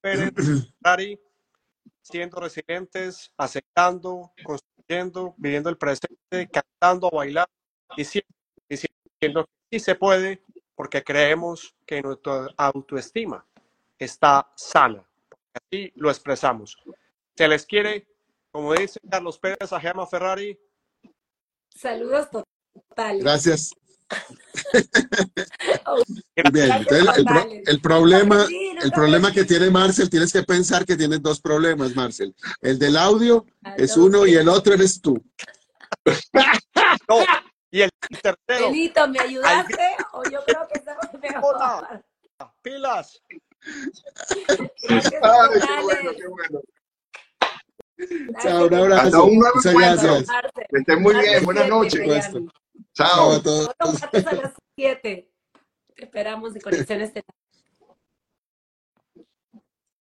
Pérez, Dari, siendo resilientes, aceptando, viviendo el presente, cantando, bailando, diciendo, diciendo que sí se puede, porque creemos que nuestra autoestima está sana. Así lo expresamos. Se les quiere, como dice Carlos Pérez a Gemma Ferrari. Saludos Gracias. El, problema, el problema que tiene Marcel, tienes que pensar que tienes dos problemas, Marcel. El del audio ah, es uno y el otro eres tú. *laughs* Y el tercero. Benito, ¿me ayudaste? O yo creo que estamos *laughs* mejor. Pilas. Ay, qué bueno, qué bueno. Chao, un abrazo. Un nuevo Muchas gracias. Que estén muy bien. Buenas noches. Chao. Chao a todos. a las 7. Te esperamos de Conexión Estelar.